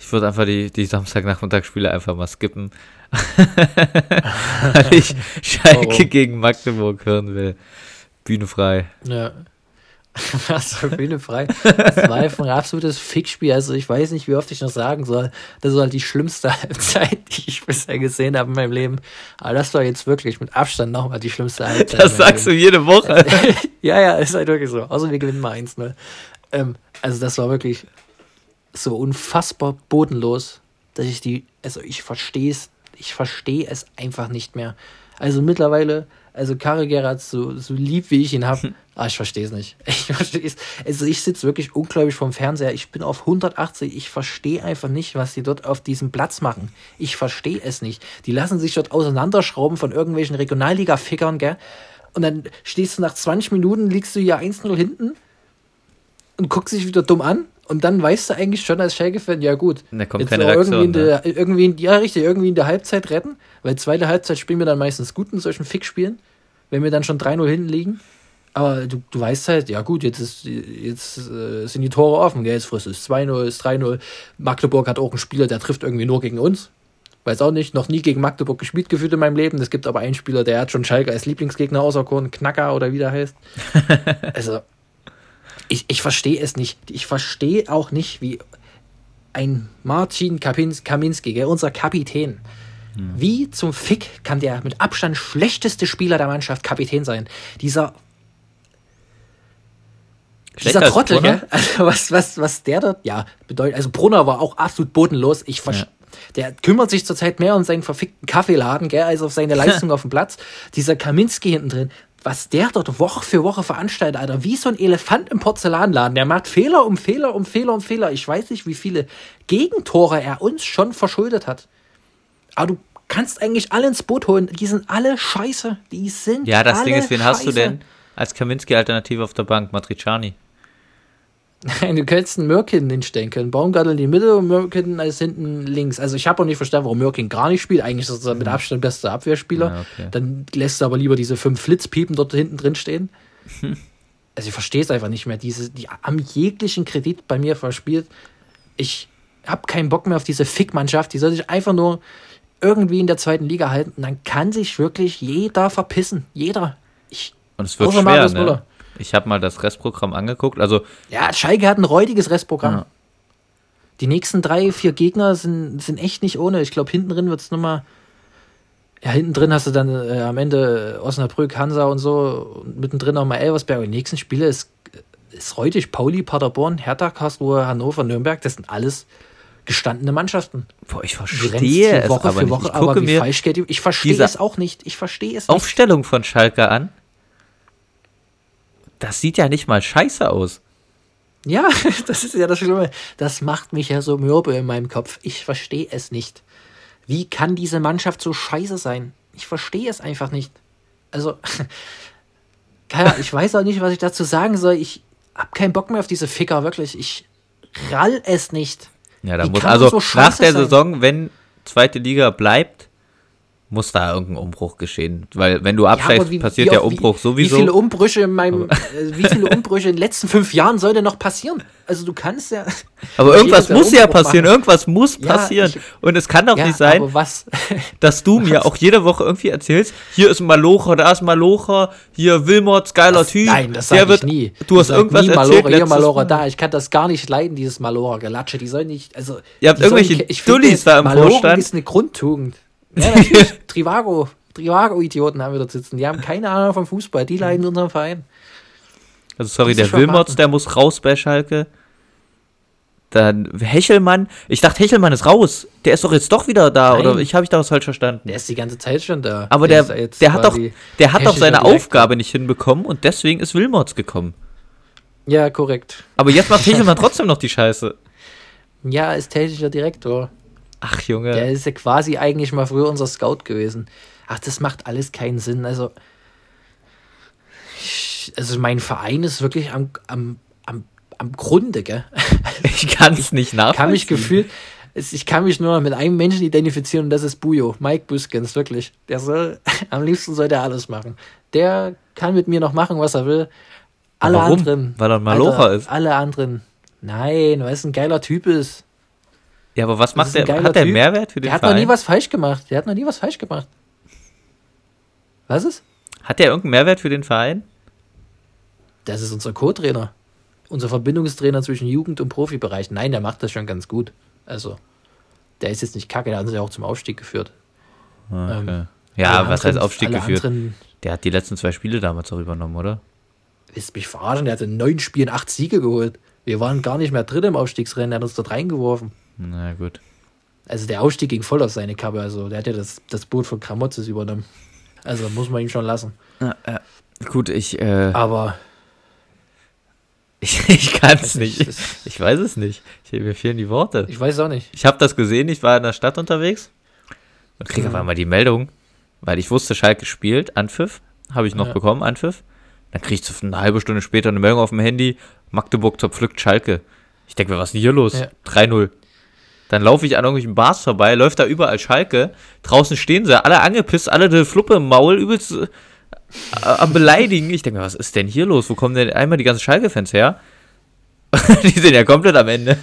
ich würde einfach die, die Samstagnachmittagsspiele einfach mal skippen. Weil ich Schalke Warum? gegen Magdeburg hören will. Bühne frei. Ja. Was Bühne frei. Das war einfach ein absolutes Fickspiel. Also ich weiß nicht, wie oft ich noch sagen soll. Das war halt die schlimmste Halbzeit, die ich bisher gesehen habe in meinem Leben. Aber das war jetzt wirklich mit Abstand nochmal die schlimmste Halbzeit. Das sagst du jede Woche. ja, ja, ist halt wirklich so. Außer wir gewinnen mal 1-0. Ähm, also das war wirklich so unfassbar bodenlos, dass ich die, also ich verstehe es, ich verstehe es einfach nicht mehr. Also mittlerweile also Karel Gerhardt, so, so lieb wie ich ihn habe, ah, ich verstehe es nicht. Ich verstehe es. Also ich sitze wirklich unglaublich vom Fernseher. Ich bin auf 180. Ich verstehe einfach nicht, was die dort auf diesem Platz machen. Ich verstehe es nicht. Die lassen sich dort auseinanderschrauben von irgendwelchen Regionalliga-Fickern, gell? Und dann stehst du nach 20 Minuten, liegst du ja 1-0 hinten und guckst dich wieder dumm an und dann weißt du eigentlich schon als Schalke-Fan, ja gut, da kommt jetzt keine Reaktion, irgendwie, in der, ne? irgendwie in, ja richtig, irgendwie in der Halbzeit retten, weil zweite Halbzeit spielen wir dann meistens gut in solchen Fickspielen, wenn wir dann schon 3-0 hinten liegen. Aber du, du weißt halt, ja gut, jetzt, ist, jetzt äh, sind die Tore offen, gell? jetzt frisst es 2-0, ist 3-0. Magdeburg hat auch einen Spieler, der trifft irgendwie nur gegen uns. Weiß auch nicht, noch nie gegen Magdeburg gespielt gefühlt in meinem Leben. Es gibt aber einen Spieler, der hat schon Schalke als Lieblingsgegner auserkoren, Knacker oder wie der heißt. also, ich, ich verstehe es nicht. Ich verstehe auch nicht, wie ein Marcin Kaminski, gell, unser Kapitän, ja. wie zum Fick kann der mit Abstand schlechteste Spieler der Mannschaft Kapitän sein? Dieser dieser Trottel, gell? Also was, was, was der dort, ja, bedeutet, also Brunner war auch absolut bodenlos. Ich ja. Der kümmert sich zurzeit mehr um seinen verfickten Kaffeeladen, gell, als auf seine Leistung auf dem Platz. Dieser Kaminski hinten drin, was der dort Woche für Woche veranstaltet, Alter, wie so ein Elefant im Porzellanladen. Der macht Fehler um Fehler um Fehler um Fehler. Ich weiß nicht, wie viele Gegentore er uns schon verschuldet hat. Aber du kannst eigentlich alle ins Boot holen. Die sind alle scheiße. Die sind Ja, das Ding ist, wen scheiße. hast du denn als Kaminski-Alternative auf der Bank? Matriciani. Nein, du könntest einen Mirkin hinstellen können. Baumgartel in die Mitte und Mirkin als hinten links. Also ich habe auch nicht verstanden, warum Mirkin gar nicht spielt. Eigentlich ist er mit Abstand bester Abwehrspieler. Ja, okay. Dann lässt du aber lieber diese fünf Flitzpiepen dort hinten drin stehen. Hm. Also ich verstehe es einfach nicht mehr. Diese, die haben jeglichen Kredit bei mir verspielt. Ich habe keinen Bock mehr auf diese Fickmannschaft. Die soll sich einfach nur irgendwie in der zweiten Liga halten. Und dann kann sich wirklich jeder verpissen. Jeder. Ich, und es wird schwer, ne? Ich habe mal das Restprogramm angeguckt. Also ja, Schalke hat ein räudiges Restprogramm. Ja. Die nächsten drei, vier Gegner sind, sind echt nicht ohne. Ich glaube, hinten drin wird es nochmal. Ja, hinten drin hast du dann äh, am Ende Osnabrück, Hansa und so. Und mittendrin nochmal Elversberg. Und die nächsten Spiele ist, ist räudig. Pauli, Paderborn, Hertha, Karlsruhe, Hannover, Nürnberg. Das sind alles gestandene Mannschaften. Boah, ich verstehe es Woche aber für Woche, nicht. Ich aber falsch geht Ich verstehe es auch nicht. Ich verstehe es nicht. Aufstellung von Schalke an das sieht ja nicht mal scheiße aus. Ja, das ist ja das Schlimme. Das macht mich ja so mürbe in meinem Kopf. Ich verstehe es nicht. Wie kann diese Mannschaft so scheiße sein? Ich verstehe es einfach nicht. Also, ich weiß auch nicht, was ich dazu sagen soll. Ich habe keinen Bock mehr auf diese Ficker, wirklich. Ich rall es nicht. Ja, da muss also so nach der sein? Saison, wenn zweite Liga bleibt, muss da irgendein Umbruch geschehen. Weil wenn du absteigst, ja, wie, passiert wie der Umbruch wie, sowieso. Wie viele Umbrüche in meinem, äh, wie viele Umbrüche in den letzten fünf Jahren soll denn noch passieren? Also du kannst ja. Aber irgendwas muss ja passieren, machen. irgendwas muss passieren. Ja, ich, Und es kann doch ja, nicht sein, dass du mir auch jede Woche irgendwie erzählst, hier ist ein Malocher, da ist ein Malocher, hier Wilmots, geiler Typ. Nein, das sage ich nie. Du hast irgendwas nie erzählt. Malora, hier Malocher da. Ich kann das gar nicht leiden, dieses Malocher-Gelatsche. Die sollen nicht, also. Ihr habt irgendwelche Dullis da im Maloren Vorstand. ist eine Grundtugend. Ja, natürlich. Trivago. Trivago-Idioten haben wir dort sitzen. Die haben keine Ahnung vom Fußball. Die leiden unserem Verein. Also, sorry, der Wilmots, der muss raus bei Schalke. Dann Hechelmann. Ich dachte, Hechelmann ist raus. Der ist doch jetzt doch wieder da. Nein. Oder ich habe ich da was falsch verstanden? Der ist die ganze Zeit schon da. Aber der, der, der hat doch, der hat doch seine Aufgabe nicht hinbekommen und deswegen ist Wilmots gekommen. Ja, korrekt. Aber jetzt macht Hechelmann trotzdem noch die Scheiße. Ja, ist technischer Direktor. Ach, Junge. Der ist ja quasi eigentlich mal früher unser Scout gewesen. Ach, das macht alles keinen Sinn. Also, ich, also mein Verein ist wirklich am, am, am, am Grunde, gell? Ich kann es nicht nachvollziehen. Kann mich gefühlt, ich kann mich nur noch mit einem Menschen identifizieren und das ist Bujo, Mike Buskins, wirklich. Der soll, am liebsten soll der alles machen. Der kann mit mir noch machen, was er will. Alle Warum? anderen. Weil er ein Malocher ist. Alle anderen. Nein, weil es ein geiler Typ ist. Ja, aber was macht der? Hat der Mehrwert für den Der hat Verein? noch nie was falsch gemacht. Der hat noch nie was falsch gemacht. Was ist? Hat der irgendeinen Mehrwert für den Verein? Das ist unser Co-Trainer. Unser Verbindungstrainer zwischen Jugend- und Profibereich. Nein, der macht das schon ganz gut. Also, der ist jetzt nicht kacke, der hat uns ja auch zum Aufstieg geführt. Ah, okay. Ähm, ja, was heißt Aufstieg geführt? Der hat die letzten zwei Spiele damals auch übernommen, oder? Willst mich verarschen? Der hat in neun Spielen acht Siege geholt. Wir waren gar nicht mehr drin im Aufstiegsrennen, er hat uns dort reingeworfen. Na gut. Also der Ausstieg ging voll auf seine Kappe. Also der hat ja das, das Boot von Kramotzes übernommen. Also muss man ihn schon lassen. Ja, ja. Gut, ich. Äh, Aber. Ich, ich kann es nicht. Ich, ich weiß es nicht. Ich, mir fehlen die Worte. Ich weiß auch nicht. Ich habe das gesehen. Ich war in der Stadt unterwegs und kriege mhm. auf einmal die Meldung, weil ich wusste, Schalke spielt. Anpfiff habe ich noch ja. bekommen. Anpfiff. Dann kriege ich eine halbe Stunde später eine Meldung auf dem Handy. Magdeburg zerpflückt Schalke. Ich denke mir, was ist denn hier los? Ja. 3-0. Dann laufe ich an irgendwelchen Bars vorbei, läuft da überall Schalke. Draußen stehen sie, alle angepisst, alle eine Fluppe im Maul, übelst äh, am Beleidigen. Ich denke was ist denn hier los? Wo kommen denn einmal die ganzen Schalke-Fans her? die sind ja komplett am Ende.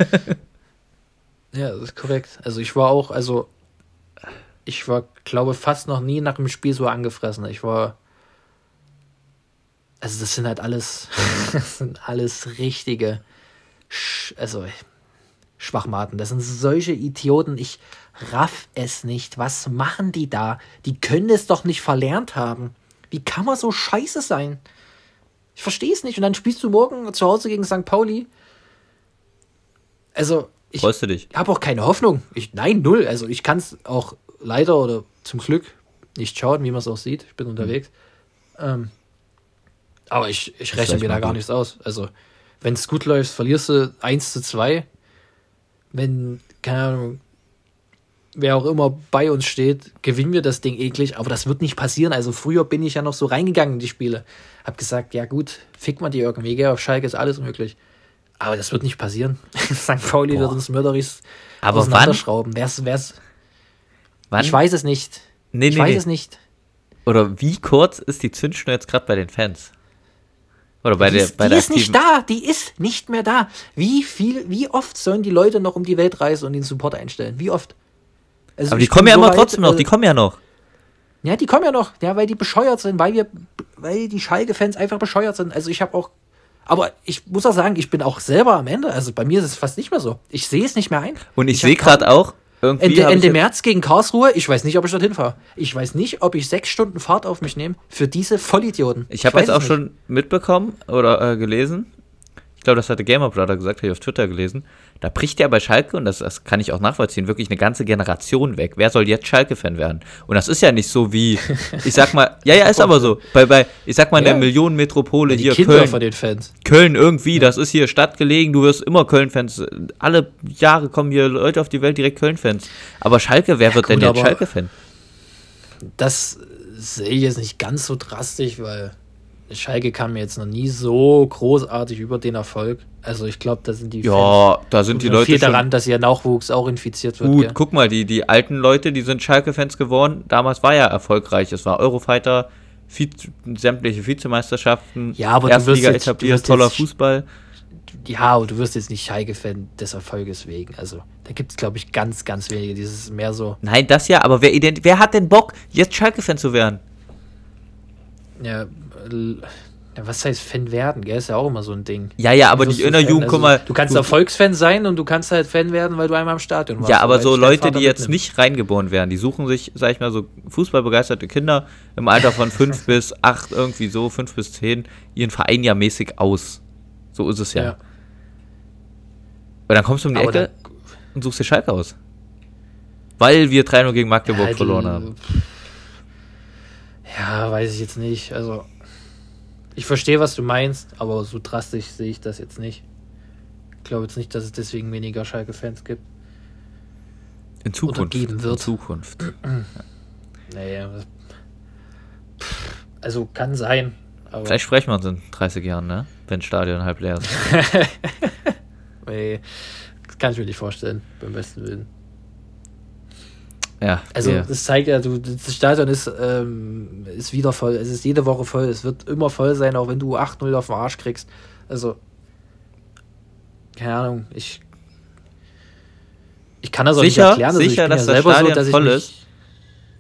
ja, das ist korrekt. Also ich war auch, also ich war, glaube fast noch nie nach dem Spiel so angefressen. Ich war, also das sind halt alles, das sind alles richtige, also Schwachmaten. Das sind solche Idioten. Ich raff es nicht. Was machen die da? Die können es doch nicht verlernt haben. Wie kann man so scheiße sein? Ich verstehe es nicht. Und dann spielst du morgen zu Hause gegen St. Pauli. Also, ich habe auch keine Hoffnung. Ich, nein, null. Also, ich kann es auch leider oder zum Glück nicht schauen, wie man es auch sieht. Ich bin unterwegs. Mhm. Ähm, aber ich, ich rechne mir da gar gut. nichts aus. Also, wenn es gut läuft, verlierst du 1 zu 2 wenn, keine Ahnung, wer auch immer bei uns steht, gewinnen wir das Ding eklig, aber das wird nicht passieren. Also früher bin ich ja noch so reingegangen in die Spiele. Hab gesagt, ja gut, fick mal die irgendwie, gell, auf Schalke ist alles möglich. Aber das wird nicht passieren. St. Pauli Boah. wird uns mörderisch aber auseinanderschrauben. Wann? Wer's, wer's, wann? Ich weiß es nicht. Nee, ich nee, weiß nee. es nicht. Oder wie kurz ist die Zündschnur jetzt gerade bei den Fans? Oder bei die der, ist, bei die der ist nicht da, die ist nicht mehr da. Wie viel, wie oft sollen die Leute noch um die Welt reisen und den Support einstellen? Wie oft? Also aber die kommen ja so immer weit, trotzdem noch, die äh, kommen ja noch. Ja, die kommen ja noch, ja, weil die bescheuert sind, weil wir, weil die Schalke-Fans einfach bescheuert sind. Also ich habe auch, aber ich muss auch sagen, ich bin auch selber am Ende. Also bei mir ist es fast nicht mehr so. Ich sehe es nicht mehr ein. Und ich, ich sehe gerade auch, irgendwie Ende, Ende März gegen Karlsruhe, ich weiß nicht, ob ich dorthin fahre. Ich weiß nicht, ob ich sechs Stunden Fahrt auf mich nehme für diese Vollidioten. Ich habe jetzt auch nicht. schon mitbekommen oder äh, gelesen, glaube, das hatte Gamer Brother gesagt, habe ich auf Twitter gelesen, da bricht ja bei Schalke, und das, das kann ich auch nachvollziehen, wirklich eine ganze Generation weg. Wer soll jetzt Schalke-Fan werden? Und das ist ja nicht so wie, ich sag mal, ja, ja, ist aber so. Bei, bei ich sag mal, in ja. der Millionenmetropole hier Kinder Köln. Von den Fans. Köln irgendwie, ja. das ist hier stadtgelegen, du wirst immer Köln-Fans. Alle Jahre kommen hier Leute auf die Welt direkt Köln-Fans. Aber Schalke, wer ja, wird gut, denn jetzt Schalke-Fan? Das sehe ich jetzt nicht ganz so drastisch, weil Schalke kam mir jetzt noch nie so großartig über den Erfolg. Also ich glaube, da sind die Ja, Fans da sind die Leute viel daran, dass ihr Nachwuchs auch infiziert wird. Gut, gell? guck mal, die, die alten Leute, die sind Schalke-Fans geworden. Damals war ja erfolgreich. Es war Eurofighter, Vize, sämtliche Vizemeisterschaften, ja, aber Erstliga jetzt, etabliert, toller Fußball. Ja, aber du wirst jetzt nicht Schalke-Fan des Erfolges wegen. Also da gibt es, glaube ich, ganz, ganz wenige. Dieses mehr so. Nein, das ja, aber wer, wer hat denn Bock, jetzt Schalke-Fan zu werden? Ja, was heißt Fan werden, gell? Ist ja auch immer so ein Ding. Ja, ja, aber die Innerjugend, also, guck mal. Du kannst du, Erfolgsfan sein und du kannst halt Fan werden, weil du einmal im Stadion warst. Ja, aber so Leute, die jetzt mitnimmt. nicht reingeboren werden, die suchen sich, sag ich mal, so fußballbegeisterte Kinder im Alter von 5 bis 8, irgendwie so, 5 bis 10, ihren Verein ja mäßig aus. So ist es ja. ja. Und dann kommst du um die aber Ecke und suchst dir Schalke aus. Weil wir 3-0 gegen Magdeburg ja, verloren haben. Ja, weiß ich jetzt nicht. Also, ich verstehe, was du meinst, aber so drastisch sehe ich das jetzt nicht. Ich glaube jetzt nicht, dass es deswegen weniger Schalke-Fans gibt. In Zukunft. Oder geben wird. In Zukunft. naja. Also kann sein. Vielleicht sprechen wir uns in 30 Jahren, ne? Wenn das Stadion halb leer ist. nee, das kann ich mir nicht vorstellen, beim besten Willen. Ja. Also ja. das zeigt ja, du, das Stadion ist, ähm, ist wieder voll. Es ist jede Woche voll. Es wird immer voll sein, auch wenn du 8-0 auf den Arsch kriegst. Also, keine Ahnung, ich. Ich kann das auch sicher, nicht erklären. Also sicher, dass ja das Stadion so, dass voll ist.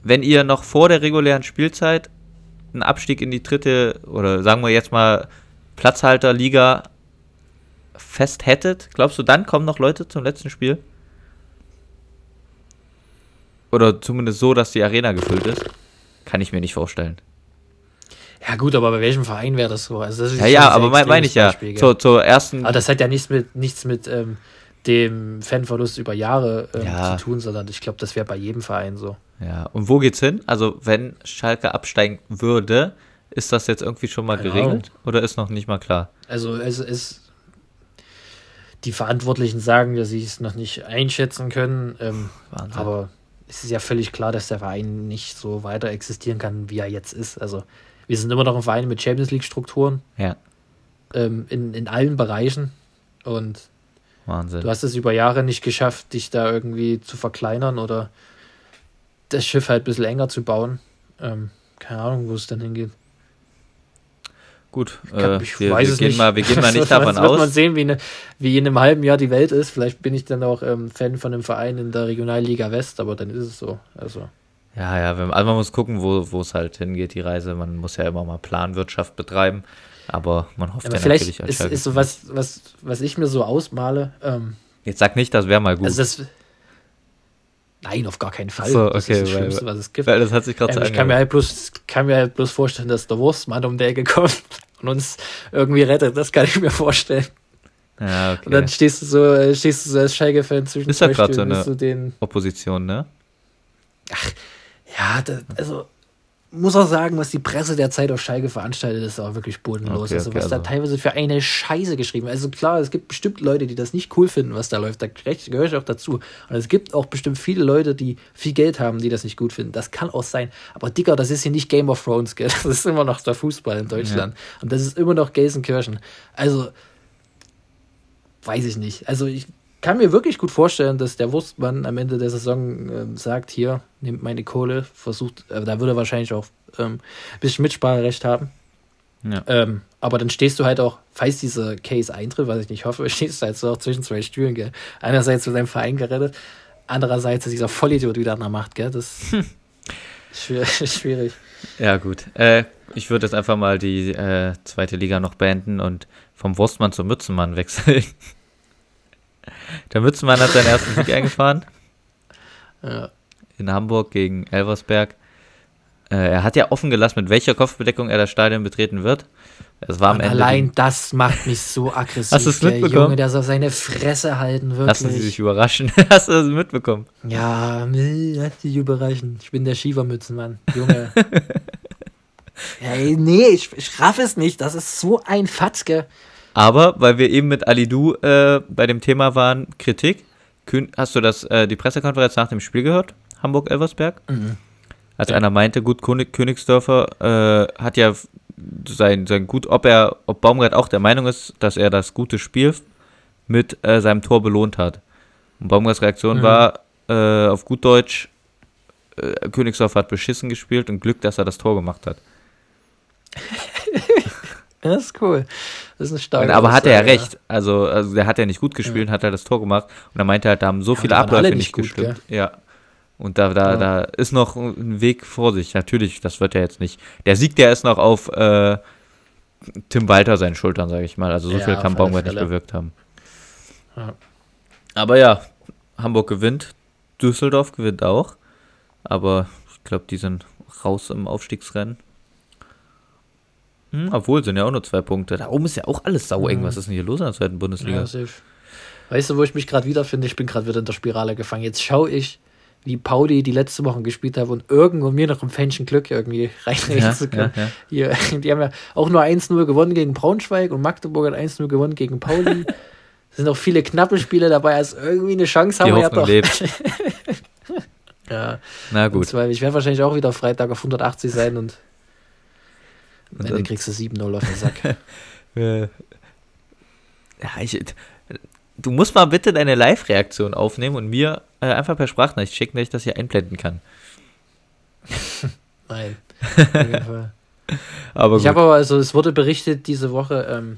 Wenn ihr noch vor der regulären Spielzeit einen Abstieg in die dritte oder sagen wir jetzt mal Platzhalterliga fest hättet, glaubst du, dann kommen noch Leute zum letzten Spiel? Oder zumindest so, dass die Arena gefüllt ist. Kann ich mir nicht vorstellen. Ja, gut, aber bei welchem Verein wäre das so? Also das ja, ja, aber meine mein ich ja. zur, zur ersten. Aber das hat ja nichts mit, nichts mit ähm, dem Fanverlust über Jahre ähm, ja. zu tun, sondern ich glaube, das wäre bei jedem Verein so. Ja, und wo geht's hin? Also, wenn Schalke absteigen würde, ist das jetzt irgendwie schon mal geregelt oder ist noch nicht mal klar? Also, es ist. Die Verantwortlichen sagen, dass sie es noch nicht einschätzen können. Ähm, aber es ist ja völlig klar, dass der Verein nicht so weiter existieren kann, wie er jetzt ist. Also wir sind immer noch ein Verein mit Champions League-Strukturen. Ja. Ähm, in, in allen Bereichen. Und Wahnsinn. du hast es über Jahre nicht geschafft, dich da irgendwie zu verkleinern oder das Schiff halt ein bisschen enger zu bauen. Ähm, keine Ahnung, wo es dann hingeht. Gut, äh, ich wir, weiß wir, es gehen nicht. Mal, wir gehen mal nicht davon aus. Wird man sehen, wie, eine, wie in einem halben Jahr die Welt ist. Vielleicht bin ich dann auch ähm, Fan von einem Verein in der Regionalliga West, aber dann ist es so. Also. Ja, ja, wenn, also man muss gucken, wo es halt hingeht, die Reise. Man muss ja immer mal Planwirtschaft betreiben, aber man hofft ja, ja vielleicht natürlich ist, ist so was, was, was ich mir so ausmale. Ähm, Jetzt sag nicht, das wäre mal gut. Also das, Nein, auf gar keinen Fall. So, okay, das ist das Schlimmste, was es gibt. Weil das hat sich gerade ähm, so Ich kann mir, halt bloß, kann mir halt bloß vorstellen, dass der Wurstmann um der Ecke kommt und uns irgendwie rettet. Das kann ich mir vorstellen. Ja, okay. Und dann stehst du so, stehst du so als Schalke-Fan zwischen Ist ja gerade so eine den Opposition, ne? Ach, ja, das, also muss auch sagen, was die Presse derzeit auf Schalke veranstaltet, ist auch wirklich bodenlos. Okay, also was also. da teilweise für eine Scheiße geschrieben Also klar, es gibt bestimmt Leute, die das nicht cool finden, was da läuft. Da gehöre ich auch dazu. Und es gibt auch bestimmt viele Leute, die viel Geld haben, die das nicht gut finden. Das kann auch sein. Aber Dicker, das ist hier nicht Game of Thrones, gell? Das ist immer noch der Fußball in Deutschland. Ja. Und das ist immer noch Gelsenkirchen. Also weiß ich nicht. Also ich kann mir wirklich gut vorstellen, dass der Wurstmann am Ende der Saison äh, sagt, hier, nehmt meine Kohle, versucht, äh, da würde er wahrscheinlich auch ähm, ein bisschen Mitspracherecht haben. Ja. Ähm, aber dann stehst du halt auch, falls dieser Case eintritt, was ich nicht hoffe, stehst du halt so auch zwischen zwei Stühlen, gell? Einerseits zu deinem Verein gerettet, andererseits ist dieser Vollidiot wieder an der Macht, gell? Das hm. ist schwierig. Ja, gut. Äh, ich würde jetzt einfach mal die äh, zweite Liga noch beenden und vom Wurstmann zum Mützenmann wechseln. Der Mützenmann hat seinen ersten Sieg eingefahren. Ja. In Hamburg gegen Elversberg. Äh, er hat ja offen gelassen, mit welcher Kopfbedeckung er das Stadion betreten wird. Es war am Ende allein das macht mich so aggressiv. Hast du es mitbekommen? Junge, der soll seine Fresse halten, wirklich. Lassen Sie sich überraschen. Hast du das mitbekommen? Ja, lass dich überraschen. Ich bin der Schiefermützenmann. Junge. Hey, nee, ich, ich raff es nicht. Das ist so ein Fatzke. Aber, weil wir eben mit Alidu äh, bei dem Thema waren, Kritik. Hast du das, äh, die Pressekonferenz nach dem Spiel gehört? Hamburg-Elversberg? Mhm. Als ja. einer meinte, gut, König, Königsdörfer äh, hat ja sein, sein Gut, ob er, ob Baumgart auch der Meinung ist, dass er das gute Spiel mit äh, seinem Tor belohnt hat. Und Baumgarts Reaktion mhm. war äh, auf gut Deutsch, äh, Königsdorfer hat beschissen gespielt und Glück, dass er das Tor gemacht hat. Das ist cool. Das ist eine starke Aber hat er ja recht. Also, also der hat ja nicht gut gespielt, ja. hat er das Tor gemacht. Und er meinte halt, da haben so ja, viele Abläufe nicht, gut, gestimmt. Gell? Ja. Und da, da, ja. da ist noch ein Weg vor sich. Natürlich, das wird ja jetzt nicht. Der Sieg, der ist noch auf äh, Tim Walter seinen Schultern, sage ich mal. Also so viel kann Baumgart nicht bewirkt haben. Aber ja, Hamburg gewinnt. Düsseldorf gewinnt auch. Aber ich glaube, die sind raus im Aufstiegsrennen. Hm, obwohl, sind ja auch nur zwei Punkte. Da oben ist ja auch alles sau eng. Mhm. Was ist denn hier los in der zweiten Bundesliga? Ja, safe. Weißt du, wo ich mich gerade wiederfinde? Ich bin gerade wieder in der Spirale gefangen. Jetzt schaue ich, wie Pauli die letzte Woche gespielt hat und irgendwo mir noch ein Fännchen Glück irgendwie reinreden ja, zu können. Ja, ja. Hier, die haben ja auch nur 1-0 gewonnen gegen Braunschweig und Magdeburg hat 1-0 gewonnen gegen Pauli. es sind auch viele knappe Spiele dabei, als irgendwie eine Chance haben die wir ja doch. Lebt. ja. Na gut. Zwar, ich werde wahrscheinlich auch wieder Freitag auf 180 sein und am Ende kriegst du 7-0 auf den Sack. Ja, ich, du musst mal bitte deine Live-Reaktion aufnehmen und mir äh, einfach per Sprachnachricht schicken, dass ich das hier einblenden kann. Nein. aber ich habe aber, also es wurde berichtet diese Woche, ähm,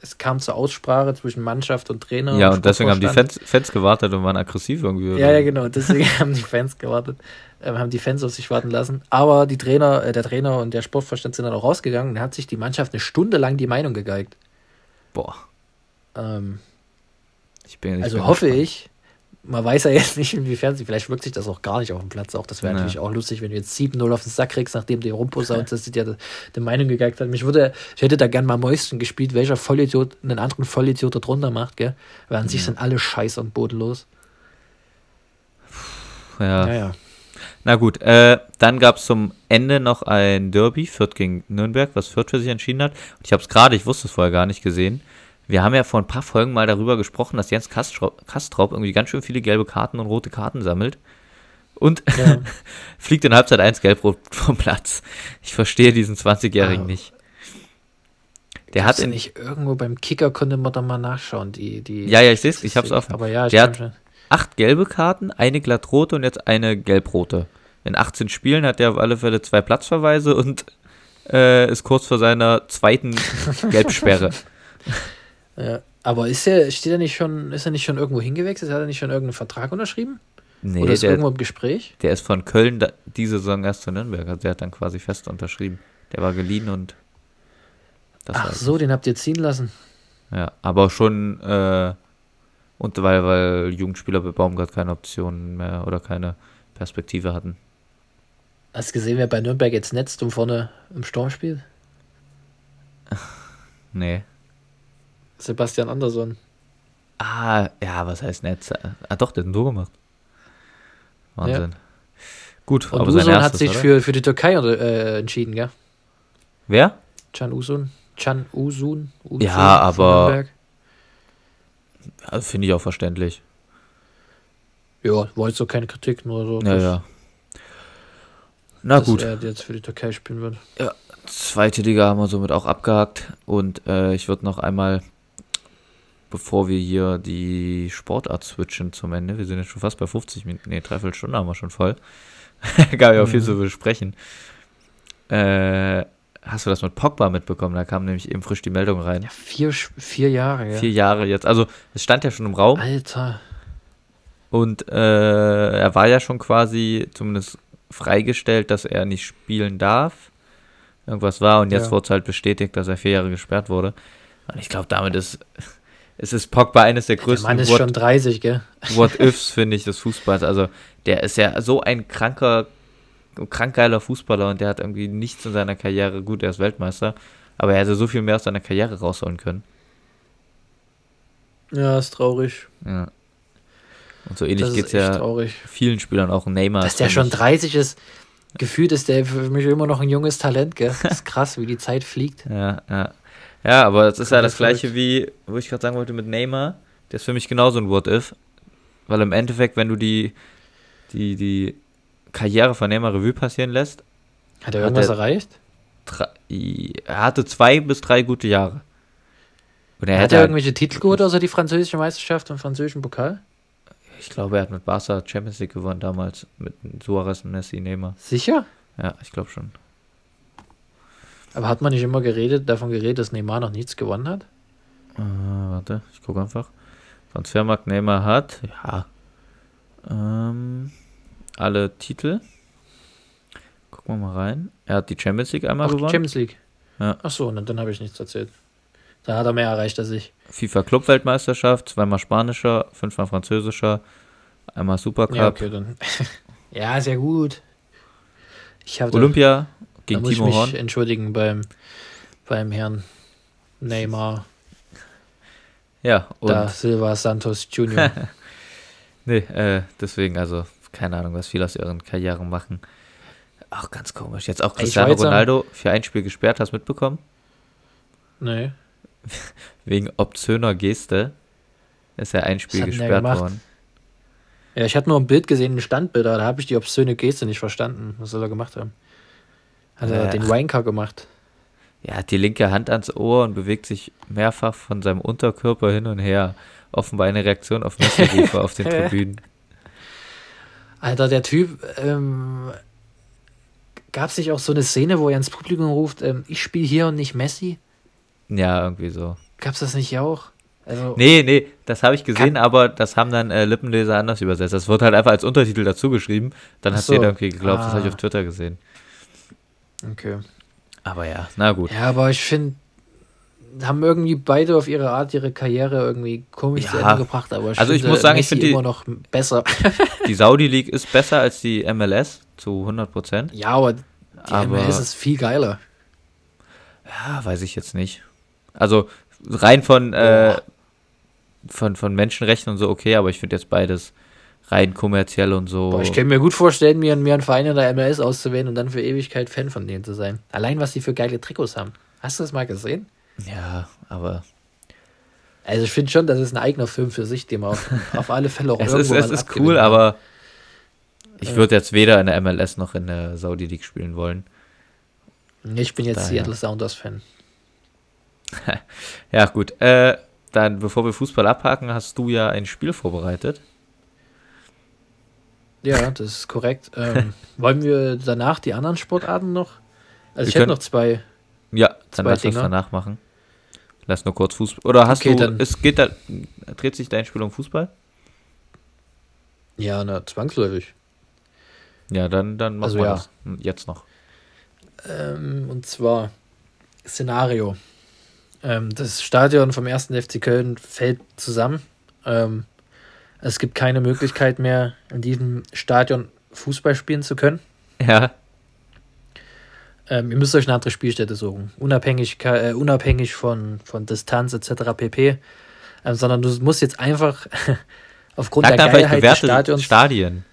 es kam zur Aussprache zwischen Mannschaft und Trainer. Ja, und, und deswegen haben die Fans, Fans, gewartet und waren aggressiv irgendwie. Oder? Ja, ja, genau. Deswegen haben die Fans gewartet, äh, haben die Fans auf sich warten lassen. Aber die Trainer, äh, der Trainer und der Sportverstand sind dann auch rausgegangen und hat sich die Mannschaft eine Stunde lang die Meinung gegeigt. Boah. Ähm, ich bin, ich also bin hoffe gespannt. ich, man weiß ja jetzt nicht, inwiefern sie, vielleicht wirkt sich das auch gar nicht auf dem Platz auch. Das wäre ja. natürlich auch lustig, wenn du jetzt 7-0 auf den Sack kriegst, nachdem der rumposaunt dass sie dir die Meinung gegeigt hat. Mich würde, ich hätte da gern mal Mäuschen gespielt, welcher Vollidiot einen anderen Vollidiot da drunter macht, gell? Weil an ja. sich sind alle scheiß und bodenlos. Ja. Naja. Na gut, äh, dann gab es zum Ende noch ein Derby, Fürth gegen Nürnberg, was Fürth für sich entschieden hat. Und ich habe es gerade, ich wusste es vorher gar nicht gesehen. Wir haben ja vor ein paar Folgen mal darüber gesprochen, dass Jens Kastrop irgendwie ganz schön viele gelbe Karten und rote Karten sammelt. Und ja. fliegt in Halbzeit 1 gelb-rot vom Platz. Ich verstehe diesen 20-Jährigen ah. nicht. Der hat in, nicht irgendwo beim Kicker konnte man da mal nachschauen, die, die Ja, ja, ich sehe es, ich hab's offen. Aber ja, der hat schon. acht gelbe Karten, eine glattrote und jetzt eine gelbrote. In 18 Spielen hat er auf alle Fälle zwei Platzverweise und äh, ist kurz vor seiner zweiten Gelbsperre. Ja. Aber ist er, steht er nicht schon, ist er nicht schon irgendwo hingewechselt? Hat er nicht schon irgendeinen Vertrag unterschrieben? Nee, Oder ist der, irgendwo im Gespräch? Der ist von Köln da, diese Saison erst zu Nürnberg. Also der hat dann quasi fest unterschrieben. Der war geliehen und Ach so, den habt ihr ziehen lassen. Ja, aber schon äh, und weil, weil Jugendspieler bei Baumgart keine Optionen mehr oder keine Perspektive hatten. Hast du gesehen, wer bei Nürnberg jetzt netzt und vorne im Sturm spielt? Nee. Sebastian Andersson. Ah, ja, was heißt Netz? Ah, doch, der hat ein Tor gemacht. Wahnsinn. Ja. Gut, Und aber Usun erstes, hat sich für, für die Türkei äh, entschieden, gell? Wer? Can Usun. Can Usun. Usun ja, aber. Ja, Finde ich auch verständlich. Ja, war jetzt so keine Kritik, nur so. Ja, ja. Na dass gut. er jetzt für die Türkei spielen wird. Ja, zweite Liga haben wir somit auch abgehakt. Und äh, ich würde noch einmal bevor wir hier die Sportart switchen zum Ende. Wir sind jetzt schon fast bei 50 Minuten, nee, dreiviertel Stunde haben wir schon voll. Gab ja auch mhm. viel zu besprechen. Äh, hast du das mit Pogba mitbekommen? Da kam nämlich eben frisch die Meldung rein. Ja, vier, vier Jahre, ja. Vier Jahre jetzt. Also, es stand ja schon im Raum. Alter. Und äh, er war ja schon quasi zumindest freigestellt, dass er nicht spielen darf. Irgendwas war und jetzt ja. wurde es halt bestätigt, dass er vier Jahre gesperrt wurde. Und ich glaube, damit ist es ist Pogba eines der größten. Der Mann ist What, schon 30, gell? What-Ifs, finde ich, des Fußballs. Also, der ist ja so ein kranker, krank geiler Fußballer und der hat irgendwie nichts in seiner Karriere. Gut, er ist Weltmeister, aber er hätte so viel mehr aus seiner Karriere rausholen können. Ja, ist traurig. Ja. Und so ähnlich geht es ja traurig. vielen Spielern, auch Neymar. Dass der schon 30 ist, gefühlt ist der für mich immer noch ein junges Talent, gell? Das ist krass, wie die Zeit fliegt. Ja, ja. Ja, aber es ist ja das gleiche wie, wo ich gerade sagen wollte, mit Neymar. Der ist für mich genauso ein What-If. Weil im Endeffekt, wenn du die, die, die Karriere von Neymar Revue passieren lässt. Hat er irgendwas hat er, erreicht? Drei, er hatte zwei bis drei gute Jahre. Und er hat er irgendwelche Titel geholt, außer die französische Meisterschaft und französischen Pokal? Ich glaube, er hat mit Barca Champions League gewonnen damals. Mit Suarez und Messi, Neymar. Sicher? Ja, ich glaube schon. Aber hat man nicht immer geredet, davon geredet, dass Neymar noch nichts gewonnen hat? Äh, warte, ich gucke einfach. Transfermarkt Neymar hat, ja, ähm, alle Titel. Gucken wir mal rein. Er hat die Champions League einmal Ach, gewonnen. Champions League. Ja. Ach so, dann habe ich nichts erzählt. Da hat er mehr erreicht als ich. FIFA Club Weltmeisterschaft, zweimal spanischer, fünfmal französischer, einmal Supercup. Ja, okay, dann. ja, sehr gut. Ich Olympia, gegen da muss Timo ich mich Horn. entschuldigen beim, beim Herrn Neymar. Ja, und. Da Silva Santos Jr. nee, äh, deswegen, also, keine Ahnung, was viele aus ihren Karrieren machen. Auch ganz komisch. Jetzt auch Cristiano Ronaldo für ein Spiel gesperrt, hast du mitbekommen? Nee. Wegen obszöner Geste ist er ein Spiel gesperrt worden. Ja, ich hatte nur ein Bild gesehen, ein Standbild, da habe ich die obszöne Geste nicht verstanden. Was soll er gemacht haben? Hat er den Wanker gemacht? Er hat die linke Hand ans Ohr und bewegt sich mehrfach von seinem Unterkörper hin und her. Offenbar eine Reaktion auf Messi-Rufe auf den Tribünen. Alter, der Typ, ähm, gab es nicht auch so eine Szene, wo er ins Publikum ruft, ähm, ich spiele hier und nicht Messi? Ja, irgendwie so. Gab es das nicht auch? Also, nee, nee, das habe ich gesehen, aber das haben dann äh, Lippenleser anders übersetzt. Das wird halt einfach als Untertitel dazu geschrieben. Dann hat so. jeder irgendwie geglaubt, ah. das habe ich auf Twitter gesehen. Okay. Aber ja, na gut. Ja, aber ich finde, haben irgendwie beide auf ihre Art ihre Karriere irgendwie komisch ja. zu Ende gebracht. Aber ich also ich muss sagen, Messi ich finde immer noch besser. die Saudi League ist besser als die MLS zu 100 Prozent. Ja, aber die aber, MLS ist viel geiler. Ja, weiß ich jetzt nicht. Also rein von äh, von von Menschenrechten und so okay, aber ich finde jetzt beides rein kommerziell und so. Boah, ich kann mir gut vorstellen, mir, mir einen Verein in der MLS auszuwählen und dann für Ewigkeit Fan von denen zu sein. Allein, was die für geile Trikots haben. Hast du das mal gesehen? Ja, aber. Also ich finde schon, das ist ein eigener Film für sich, den man auf, auf alle Fälle auch es irgendwo ist, Es ist cool, aber ich würde jetzt weder in der MLS noch in der Saudi League spielen wollen. Ich bin jetzt Seattle Sounders Fan. ja, gut. Äh, dann, bevor wir Fußball abhaken, hast du ja ein Spiel vorbereitet. Ja, das ist korrekt. Ähm, wollen wir danach die anderen Sportarten noch? Also wir ich hätte noch zwei. Ja, dann lass Dinger. das danach machen. Lass nur kurz Fußball. Oder hast okay, du. Dann, es geht da, dreht sich dein Spiel um Fußball? Ja, na, zwangsläufig. Ja, dann, dann machen also, wir ja. das jetzt noch. Ähm, und zwar Szenario. Ähm, das Stadion vom 1. FC Köln fällt zusammen. Ähm, es gibt keine Möglichkeit mehr, in diesem Stadion Fußball spielen zu können. Ja. Ähm, ihr müsst euch eine andere Spielstätte suchen. Unabhängig, äh, unabhängig von, von Distanz etc. pp. Ähm, sondern du musst jetzt einfach aufgrund Sag der Geilheit des Stadions... Stadien.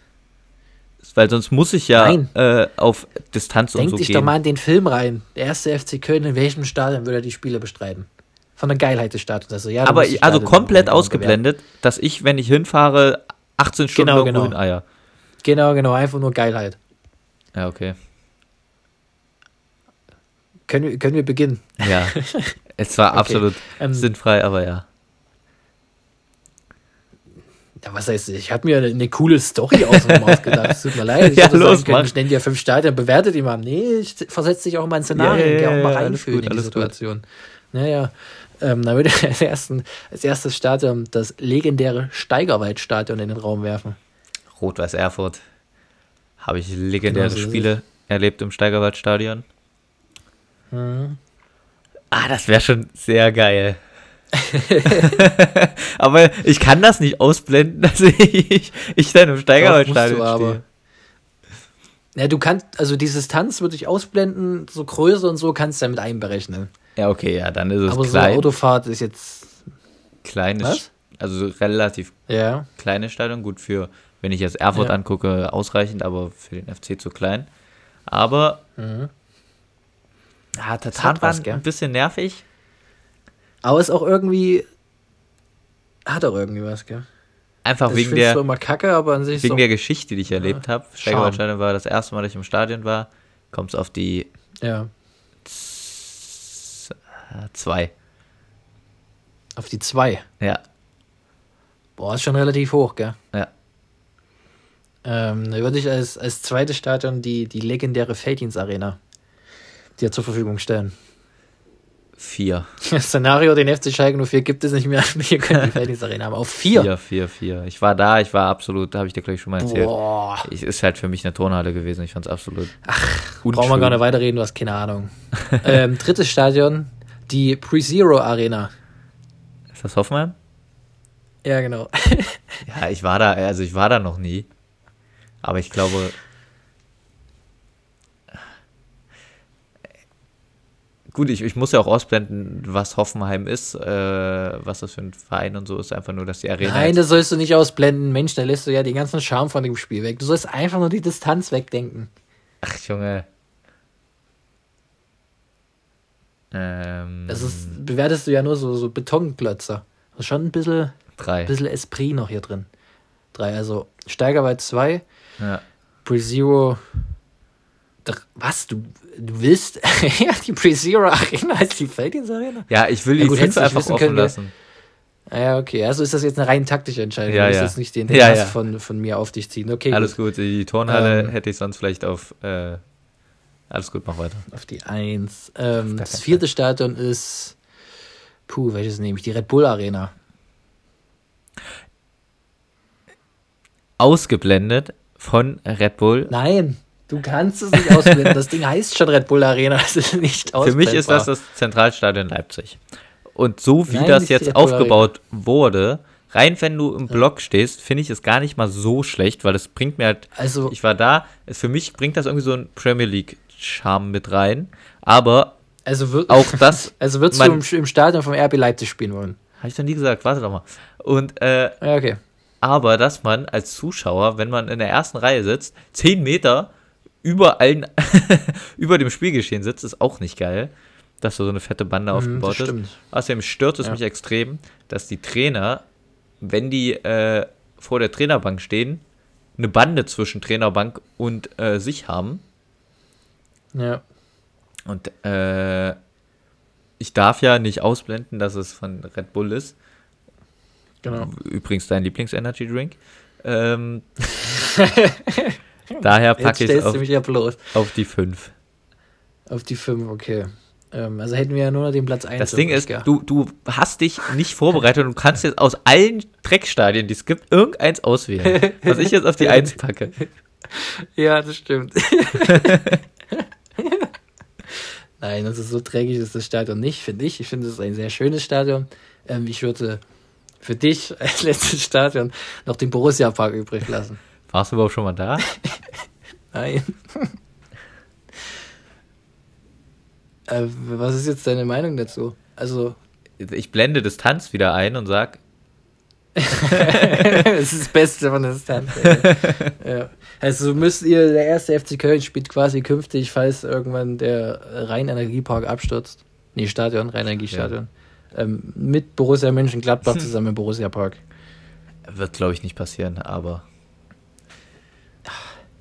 Weil sonst muss ich ja äh, auf Distanz Denk und so dich gehen. doch mal in den Film rein. Der erste FC Köln, in welchem Stadion würde er die Spiele bestreiten? von der Geilheit des Stadions. Also, ja, aber also komplett ausgeblendet, dass ich, wenn ich hinfahre, 18 Stunden genau, genau. in Eier. Genau, genau, einfach nur Geilheit. Ja, okay. Können wir, können wir beginnen? Ja. Es war okay. absolut ähm, sinnfrei, aber ja. Ja, was heißt, ich habe mir eine, eine, coole Story aus dem ausgedacht. Es tut mir leid. Ich ja, los, sagen können, ich nenne dir fünf Stadien, bewertet die mal. Nee, ich versetze dich auch mal in Szenarien, ja, ja, ja, auch mal reinfühlen gut, in die Situation. Gut. Naja, ähm, dann würde ich als, ersten, als erstes Stadion das legendäre Steigerwaldstadion in den Raum werfen. Rot-Weiß Erfurt. Habe ich legendäre genau so Spiele erlebt im Steigerwaldstadion. Mhm. Ah, das wäre schon sehr geil. aber ich kann das nicht ausblenden, dass ich, ich dann im Steigerwaldstadion stehe. Ja, du kannst, also die Distanz würde ich ausblenden, so Größe und so kannst du ja mit einberechnen. Ja, okay, ja, dann ist es aber klein. Aber so Autofahrt ist jetzt. Kleines, Was? also relativ ja. kleine Stadion, gut für, wenn ich jetzt Erfurt ja. angucke, ausreichend, aber für den FC zu klein. Aber mhm. ja, Tatan war ein bisschen nervig. Aber ist auch irgendwie. Hat auch irgendwie was, gell? Einfach also wegen der. immer kacke, aber an sich Wegen der Geschichte, die ich erlebt ja, habe. Steigerwaldstadion war das erste Mal, dass ich im Stadion war. Kommt es auf die. Ja. Zwei. Auf die zwei? Ja. Boah, ist schon relativ hoch, gell? Ja. Ähm, da würde ich als, als zweites Stadion die, die legendäre Felddienst Arena dir zur Verfügung stellen. Vier. Das Szenario, den FC Schalke 04 gibt es nicht mehr. Wir können die Felddienst Arena haben. Auf vier. Vier, vier, vier. Ich war da, ich war absolut, da habe ich dir gleich schon mal erzählt. Boah. Ich, ist halt für mich eine Turnhalle gewesen. Ich fand es absolut. Ach, brauchen wir gar nicht weiterreden, du hast keine Ahnung. ähm, drittes Stadion, die Pre-Zero Arena. Ist das Hoffenheim? Ja, genau. ja, ich war da, also ich war da noch nie. Aber ich glaube. Gut, ich, ich muss ja auch ausblenden, was Hoffenheim ist, äh, was das für ein Verein und so ist. Einfach nur, dass die Arena. Nein, das sollst du nicht ausblenden. Mensch, da lässt du ja den ganzen Charme von dem Spiel weg. Du sollst einfach nur die Distanz wegdenken. Ach, Junge. Ähm, das ist, bewertest du ja nur so, so Betonklötze. Das ist schon ein bisschen, drei. Ein bisschen Esprit noch hier drin. Drei, also Steigerwald 2, ja. Pre-Zero. Was? Du, du willst ja, die Pre-Zero Arena als die Felddienst Arena? Ja, ich will die ja, gut, fünf einfach offen können, lassen. Ja, okay. Also ist das jetzt eine rein taktische Entscheidung. Ja, du musst ja. jetzt nicht den ja, ja. Von, von mir auf dich ziehen. Okay. Alles gut. gut. Die Turnhalle ähm, hätte ich sonst vielleicht auf äh, alles gut, mach weiter. Auf die Eins. Ähm, das vierte Stadion ist. Puh, welches nehme ich? Die Red Bull Arena. Ausgeblendet von Red Bull. Nein, du kannst es nicht ausblenden. Das Ding heißt schon Red Bull Arena. Das ist nicht Für mich ist das das Zentralstadion Leipzig. Und so wie Nein, das jetzt aufgebaut wurde, rein wenn du im Block stehst, finde ich es gar nicht mal so schlecht, weil es bringt mir halt. Also, ich war da, für mich bringt das irgendwie so ein Premier League Charme mit rein. Aber also wird, auch das. Also würdest du im, im, Stadion vom RB Leipzig spielen wollen? Habe ich doch nie gesagt, warte doch mal. Und, äh, ja, okay. Aber dass man als Zuschauer, wenn man in der ersten Reihe sitzt, 10 Meter über allen, über dem Spielgeschehen sitzt, ist auch nicht geil, dass so eine fette Bande mhm, aufgebaut ist. Außerdem stört es ja. mich extrem, dass die Trainer, wenn die äh, vor der Trainerbank stehen, eine Bande zwischen Trainerbank und äh, sich haben ja. Und äh, ich darf ja nicht ausblenden, dass es von Red Bull ist. Genau. Übrigens dein Lieblings-Energy Drink. Ähm, daher packe ich es auf, ja auf die 5. Auf die 5, okay. Ähm, also hätten wir ja nur noch den Platz 1. Das Ding ist, du, du hast dich nicht vorbereitet und du kannst jetzt aus allen Dreckstadien, die es gibt, irgendeins auswählen. was ich jetzt auf die 1 packe. Ja, das stimmt. Nein, also so dreckig ist das Stadion nicht, finde ich. Ich finde, es ist ein sehr schönes Stadion. Ähm, ich würde für dich als letztes Stadion noch den Borussia Park übrig lassen. Warst du überhaupt schon mal da? Nein. äh, was ist jetzt deine Meinung dazu? Also. Ich blende Distanz wieder ein und sag, das ist das Beste von Distanz. ja. Also müsst ihr, der erste FC Köln spielt quasi künftig, falls irgendwann der Rhein-Energiepark abstürzt. Nee, Stadion, Rhein-Energiestadion. Ja. Ähm, mit Borussia Mönchengladbach zusammen im Borussia Park. Wird, glaube ich, nicht passieren, aber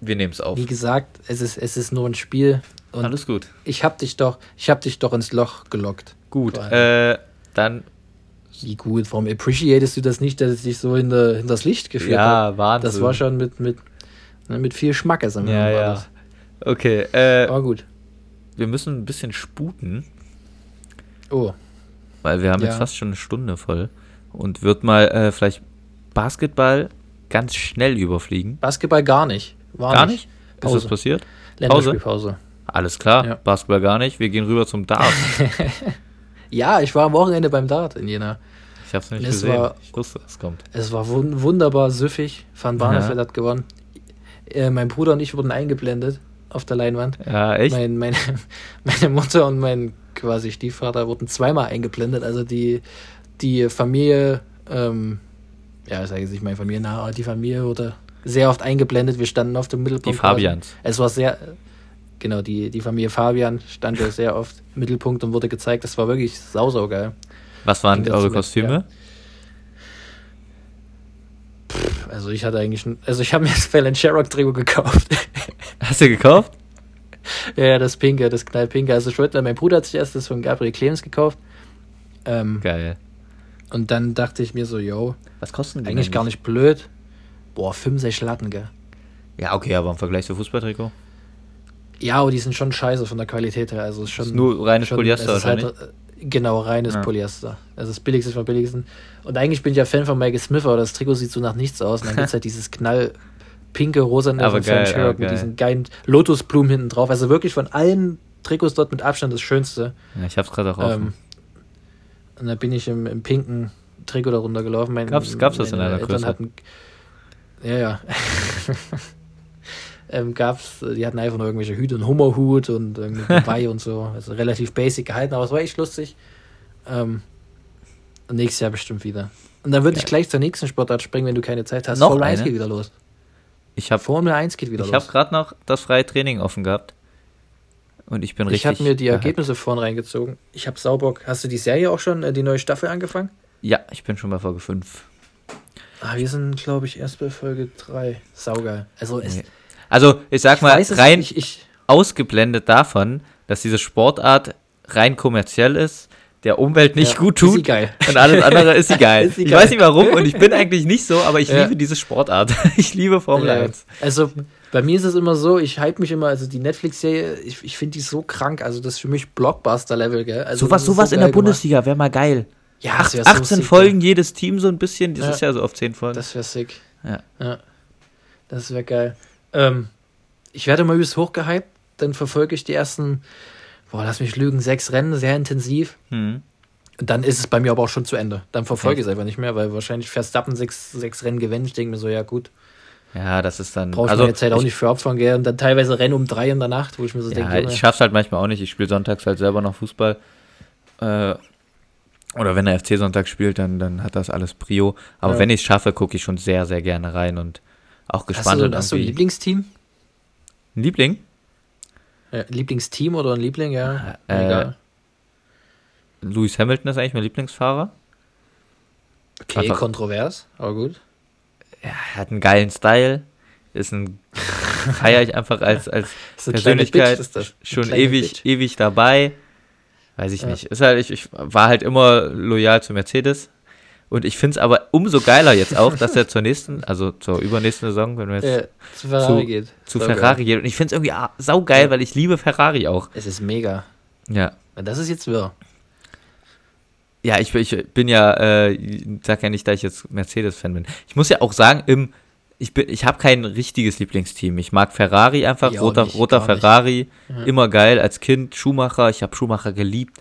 wir nehmen es auf. Wie gesagt, es ist, es ist nur ein Spiel. Alles gut. Ich habe dich doch, dich doch ins Loch gelockt. Gut, äh, dann Wie gut, warum appreciatest du das nicht, dass es dich so hinter, hinter das Licht geführt ja, hat? Ja, Wahnsinn. Das war schon mit, mit, ne, mit viel Schmackes am Ja, ja. Das. Okay, äh. Aber gut. Wir müssen ein bisschen sputen. Oh. Weil wir haben ja. jetzt fast schon eine Stunde voll. Und wird mal äh, vielleicht Basketball ganz schnell überfliegen. Basketball gar nicht. War gar nicht? nicht? Ist das passiert? Länderspielpause. Alles klar, ja. Basketball gar nicht. Wir gehen rüber zum Dart. ja, ich war am Wochenende beim Dart in Jena. Ich hab's nicht es gesehen. War, ich wusste, es kommt. Es war wunderbar süffig. Van Barneveld ja. hat gewonnen. Äh, mein Bruder und ich wurden eingeblendet auf der Leinwand. Ja, echt? Mein, meine, meine Mutter und mein quasi Stiefvater wurden zweimal eingeblendet. Also die, die Familie, ähm, ja, ich sage jetzt nicht meine Familie aber die Familie wurde sehr oft eingeblendet. Wir standen auf dem Mittelpunkt. Die Fabians. Es war sehr, genau, die, die Familie Fabian stand ja sehr oft im Mittelpunkt und wurde gezeigt. Das war wirklich sau, sau geil. Was waren eure Kostüme? Ja. Also ich hatte eigentlich, also ich habe mir das Fallon Sherrock Trikot gekauft. Hast du gekauft? ja, das Pinke, das Knallpinke. Also ich wollte, mein Bruder hat sich erst das von Gabriel Clemens gekauft. Ähm, Geil. Und dann dachte ich mir so, yo. Was kosten die Eigentlich gar nicht blöd. Boah, 65 Latten, gell. Ja, okay, aber im Vergleich zu Fußballtrikot? Ja, aber die sind schon scheiße von der Qualität her. Also ist schon. Ist nur reines schon, Polyester wahrscheinlich. Halt, genau, reines ja. Polyester. Also das billigste vom billigsten. Und eigentlich bin ich ja Fan von Michael Smith, aber das Trikot sieht so nach nichts aus. Und dann gibt es halt dieses knall pinke, rosa von geil, Sherrock mit diesen geilen Lotusblumen hinten drauf. Also wirklich von allen Trikots dort mit Abstand das Schönste. Ja, ich hab's gerade auch. Ähm, und da bin ich im, im pinken Trikot darunter gelaufen. Mein, gab's, gab's das in einer Größe? Hatten, ja, ja. ähm, gab's, die hatten einfach nur irgendwelche Hüte, einen Hummerhut und irgendwie dabei und so. Also relativ basic gehalten, aber es war echt lustig. Ähm, nächstes Jahr bestimmt wieder. Und dann würde ich gleich zur nächsten Sportart springen, wenn du keine Zeit hast. Noch Formel 1 geht wieder los. Ich hab, Formel 1 geht wieder ich los. Ich habe gerade noch das freie Training offen gehabt. Und ich bin ich richtig. Ich habe mir die Ergebnisse vorhin reingezogen. Ich habe Saubock. Hast du die Serie auch schon, äh, die neue Staffel angefangen? Ja, ich bin schon bei Folge 5. Ah, wir sind, glaube ich, erst bei Folge 3. Saugeil. Also, es, nee. also ich sag ich mal, rein nicht, ich, ausgeblendet davon, dass diese Sportart rein kommerziell ist, der Umwelt nicht ja, gut tut. Ist geil. Und alles andere ist sie geil. ist sie ich geil. weiß nicht warum und ich bin eigentlich nicht so, aber ich ja. liebe diese Sportart. ich liebe Formel ja. 1. Also bei mir ist es immer so, ich hype mich immer, also die Netflix-Serie, ich, ich finde die so krank, also das ist für mich Blockbuster-Level, gell? Also sowas sowas so in der Bundesliga wäre mal geil. Ja, Acht, 18 so sick, Folgen ja. jedes Team so ein bisschen, das ja. ist ja so auf 10 Folgen. Das wäre sick. Ja. ja. Das wäre geil. Ähm, ich werde mal übelst hochgehypt, dann verfolge ich die ersten, boah, lass mich lügen, sechs Rennen sehr intensiv. Mhm. Dann ist es bei mir aber auch schon zu Ende. Dann verfolge ich es einfach nicht mehr, weil wahrscheinlich Verstappen sechs, sechs Rennen gewinnt. Ich denke mir so, ja gut, ja, das ist dann. Brauchst also, jetzt halt auch nicht für Opfern, gell? Und dann teilweise Rennen um drei in der Nacht, wo ich mir so ja, denke. Ich schaff's halt manchmal auch nicht. Ich spiele sonntags halt selber noch Fußball. Äh, oder wenn der FC Sonntag spielt, dann, dann hat das alles Prio. Aber ja. wenn ich es schaffe, gucke ich schon sehr, sehr gerne rein und auch gespannt. Hast du, hast du ein Lieblingsteam? Ein Liebling? Ja, Lieblingsteam oder ein Liebling, ja. Äh, Egal. Lewis Hamilton ist eigentlich mein Lieblingsfahrer. Okay, Einfach, kontrovers, aber gut ja, er hat einen geilen Style, ist ein feiere ich einfach als, als Persönlichkeit schon ewig, Bitch. ewig dabei. Weiß ich ja. nicht. Ist halt, ich, ich war halt immer loyal zu Mercedes. Und ich finde es aber umso geiler jetzt auch, dass er zur nächsten, also zur übernächsten Saison, wenn wir jetzt ja, zu Ferrari zu, geht. Zu Ferrari geht. Und ich finde es irgendwie saugeil, ja. weil ich liebe Ferrari auch. Es ist mega. Ja. Das ist jetzt wirr. Ja, ich, ich bin ja, äh, sag ja nicht, dass ich jetzt Mercedes-Fan bin. Ich muss ja auch sagen, im, ich, bin, ich habe kein richtiges Lieblingsteam. Ich mag Ferrari einfach, roter, nicht, roter Ferrari, ja. immer geil. Als Kind Schumacher, ich habe Schumacher geliebt.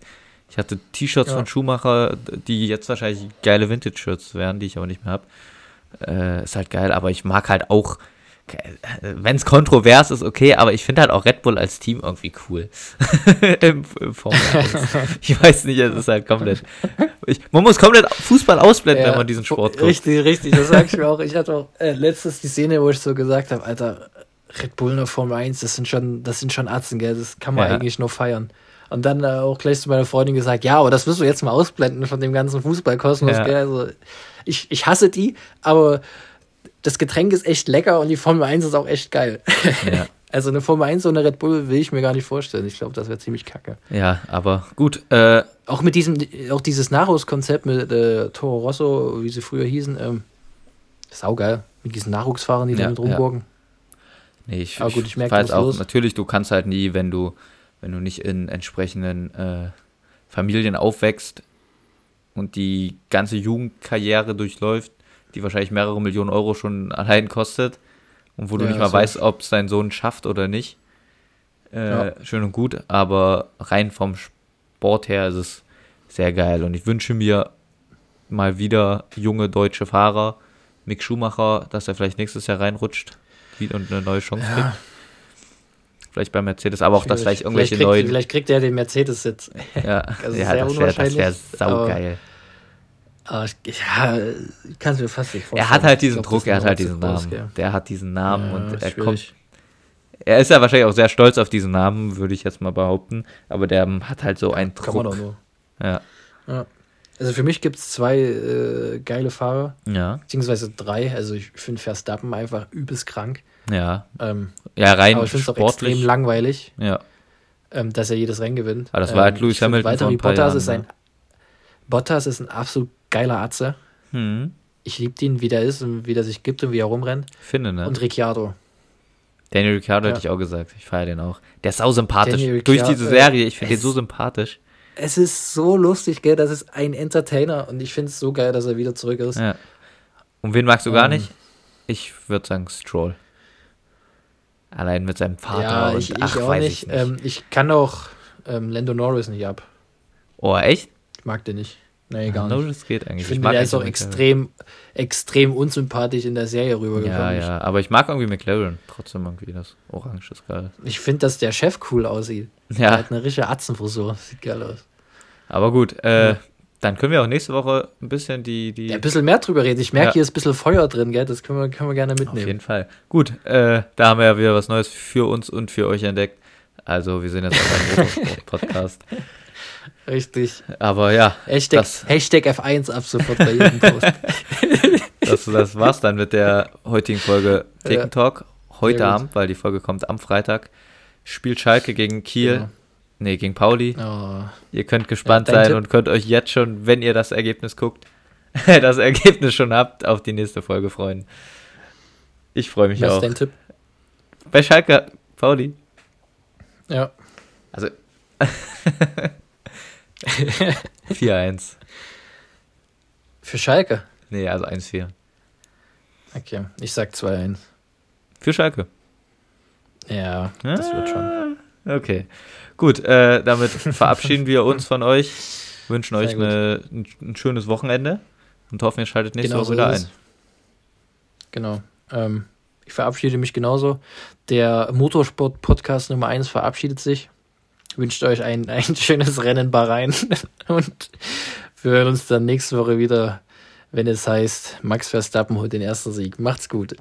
Ich hatte T-Shirts ja. von Schumacher, die jetzt wahrscheinlich geile Vintage-Shirts wären, die ich aber nicht mehr habe. Äh, ist halt geil, aber ich mag halt auch wenn es kontrovers ist, okay, aber ich finde halt auch Red Bull als Team irgendwie cool. Im, Im Formel 1. Ich weiß nicht, es ist halt komplett. Ich, man muss komplett Fußball ausblenden, ja, wenn man diesen Sport guckt. Richtig, richtig, das sag ich mir auch. Ich hatte auch äh, letztens die Szene, wo ich so gesagt habe, Alter, Red Bull in der Formel 1, das sind schon, das sind schon Atzen, gell? Das kann man ja. eigentlich nur feiern. Und dann äh, auch gleich zu meiner Freundin gesagt, ja, aber das müssen wir jetzt mal ausblenden von dem ganzen Fußballkosmos, ja. gell? Also, ich, ich hasse die, aber das Getränk ist echt lecker und die Formel 1 ist auch echt geil. Ja. Also eine Formel 1 und eine Red Bull will ich mir gar nicht vorstellen. Ich glaube, das wäre ziemlich kacke. Ja, aber gut. Äh, Auch mit diesem, auch dieses Nachwuchskonzept mit äh, Toro Rosso, wie sie früher hießen, ähm, saugeil. Mit diesen Nachwuchsfahrern, die ja, da mit rumburgen. Ja. Nee, ich, Aber gut, ich merke weiß auch, los. natürlich, du kannst halt nie, wenn du, wenn du nicht in entsprechenden äh, Familien aufwächst und die ganze Jugendkarriere durchläuft, die wahrscheinlich mehrere Millionen Euro schon allein kostet und wo du nicht mal so. weißt, ob es dein Sohn schafft oder nicht. Äh, ja. Schön und gut, aber rein vom Sport her ist es sehr geil und ich wünsche mir mal wieder junge deutsche Fahrer, Mick Schumacher, dass er vielleicht nächstes Jahr reinrutscht und eine neue Chance ja. kriegt. Vielleicht bei Mercedes, aber auch, dass vielleicht irgendwelche vielleicht kriegt, neuen. Vielleicht kriegt er den Mercedes jetzt. Ja, also ja das wäre wär, wär saugeil. Aber, ja, kannst du mir fast nicht vorstellen. Er hat halt diesen glaub, Druck, er hat halt diesen Namen. Groß, Der hat diesen Namen ja, und er schwierig. kommt. Er ist ja wahrscheinlich auch sehr stolz auf diesen Namen, würde ich jetzt mal behaupten. Aber der hat halt so einen Druck. Kann man doch nur. Ja. ja. Also für mich gibt es zwei äh, geile Fahrer. Ja. Beziehungsweise drei. Also ich finde Verstappen einfach übelst krank. Ja. Ähm, ja, rein aber ich finde es auch extrem langweilig. Ja. Ähm, dass er jedes Rennen gewinnt. Aber das war halt ähm, Lewis Hamilton paar Bottas Jahren, ist ein ne? Bottas ist ein absolut geiler Atze. Hm. Ich liebe ihn, wie der ist und wie der sich gibt und wie er rumrennt. Finde, ne? Und Ricciardo. Daniel Ricciardo ja. hätte ich auch gesagt. Ich feiere den auch. Der ist sau sympathisch. Durch diese Serie. Ich finde den so sympathisch es ist so lustig, gell, das ist ein Entertainer und ich finde es so geil, dass er wieder zurück ist. Ja. Und wen magst du gar ähm. nicht? Ich würde sagen Stroll. Allein mit seinem Vater ja, und ich, ach, ich weiß nicht. Ich, nicht. Ähm, ich kann auch ähm, Lando Norris nicht ab. Oh, echt? Ich mag den nicht. Nee, gar nicht. Das geht eigentlich. Ich finde, der ist auch extrem, extrem unsympathisch in der Serie rübergekommen. Ja, ja, aber ich mag irgendwie McLaren. Trotzdem irgendwie das Orange ist geil. Ich finde, dass der Chef cool aussieht. Ja. Der hat eine richtige Atzenfrisur. Sieht geil aus. Aber gut, äh, ja. dann können wir auch nächste Woche ein bisschen die. die ja, ein bisschen mehr drüber reden. Ich merke, ja. hier ist ein bisschen Feuer drin, gell? Das können wir, können wir gerne mitnehmen. Auf jeden Fall. Gut, äh, da haben wir ja wieder was Neues für uns und für euch entdeckt. Also, wir sind jetzt auf einem Motorsport-Podcast. Richtig. Aber ja. Hashtag, das, Hashtag F1 ab sofort bei jedem Post. das, das war's dann mit der heutigen Folge Taken Talk. Heute Abend, weil die Folge kommt am Freitag, spielt Schalke gegen Kiel. Genau. Nee, gegen Pauli. Oh. Ihr könnt gespannt ja, sein Tipp. und könnt euch jetzt schon, wenn ihr das Ergebnis guckt, das Ergebnis schon habt, auf die nächste Folge freuen. Ich freue mich Was auch. Was ist dein Tipp? Bei Schalke, Pauli. Ja. Also. 4-1. Für Schalke? Nee, also 1-4. Okay, ich sag 2-1. Für Schalke? Ja, das ah, wird schon. Okay, gut, äh, damit verabschieden wir uns von euch, wünschen Sehr euch eine, ein, ein, schönes Wochenende und hoffen, ihr schaltet nächste genau Woche wieder ein. Genau. Ähm, ich verabschiede mich genauso. Der Motorsport-Podcast Nummer 1 verabschiedet sich wünscht euch ein, ein schönes Rennen Bahrain und wir hören uns dann nächste Woche wieder, wenn es heißt, Max Verstappen holt den ersten Sieg. Macht's gut.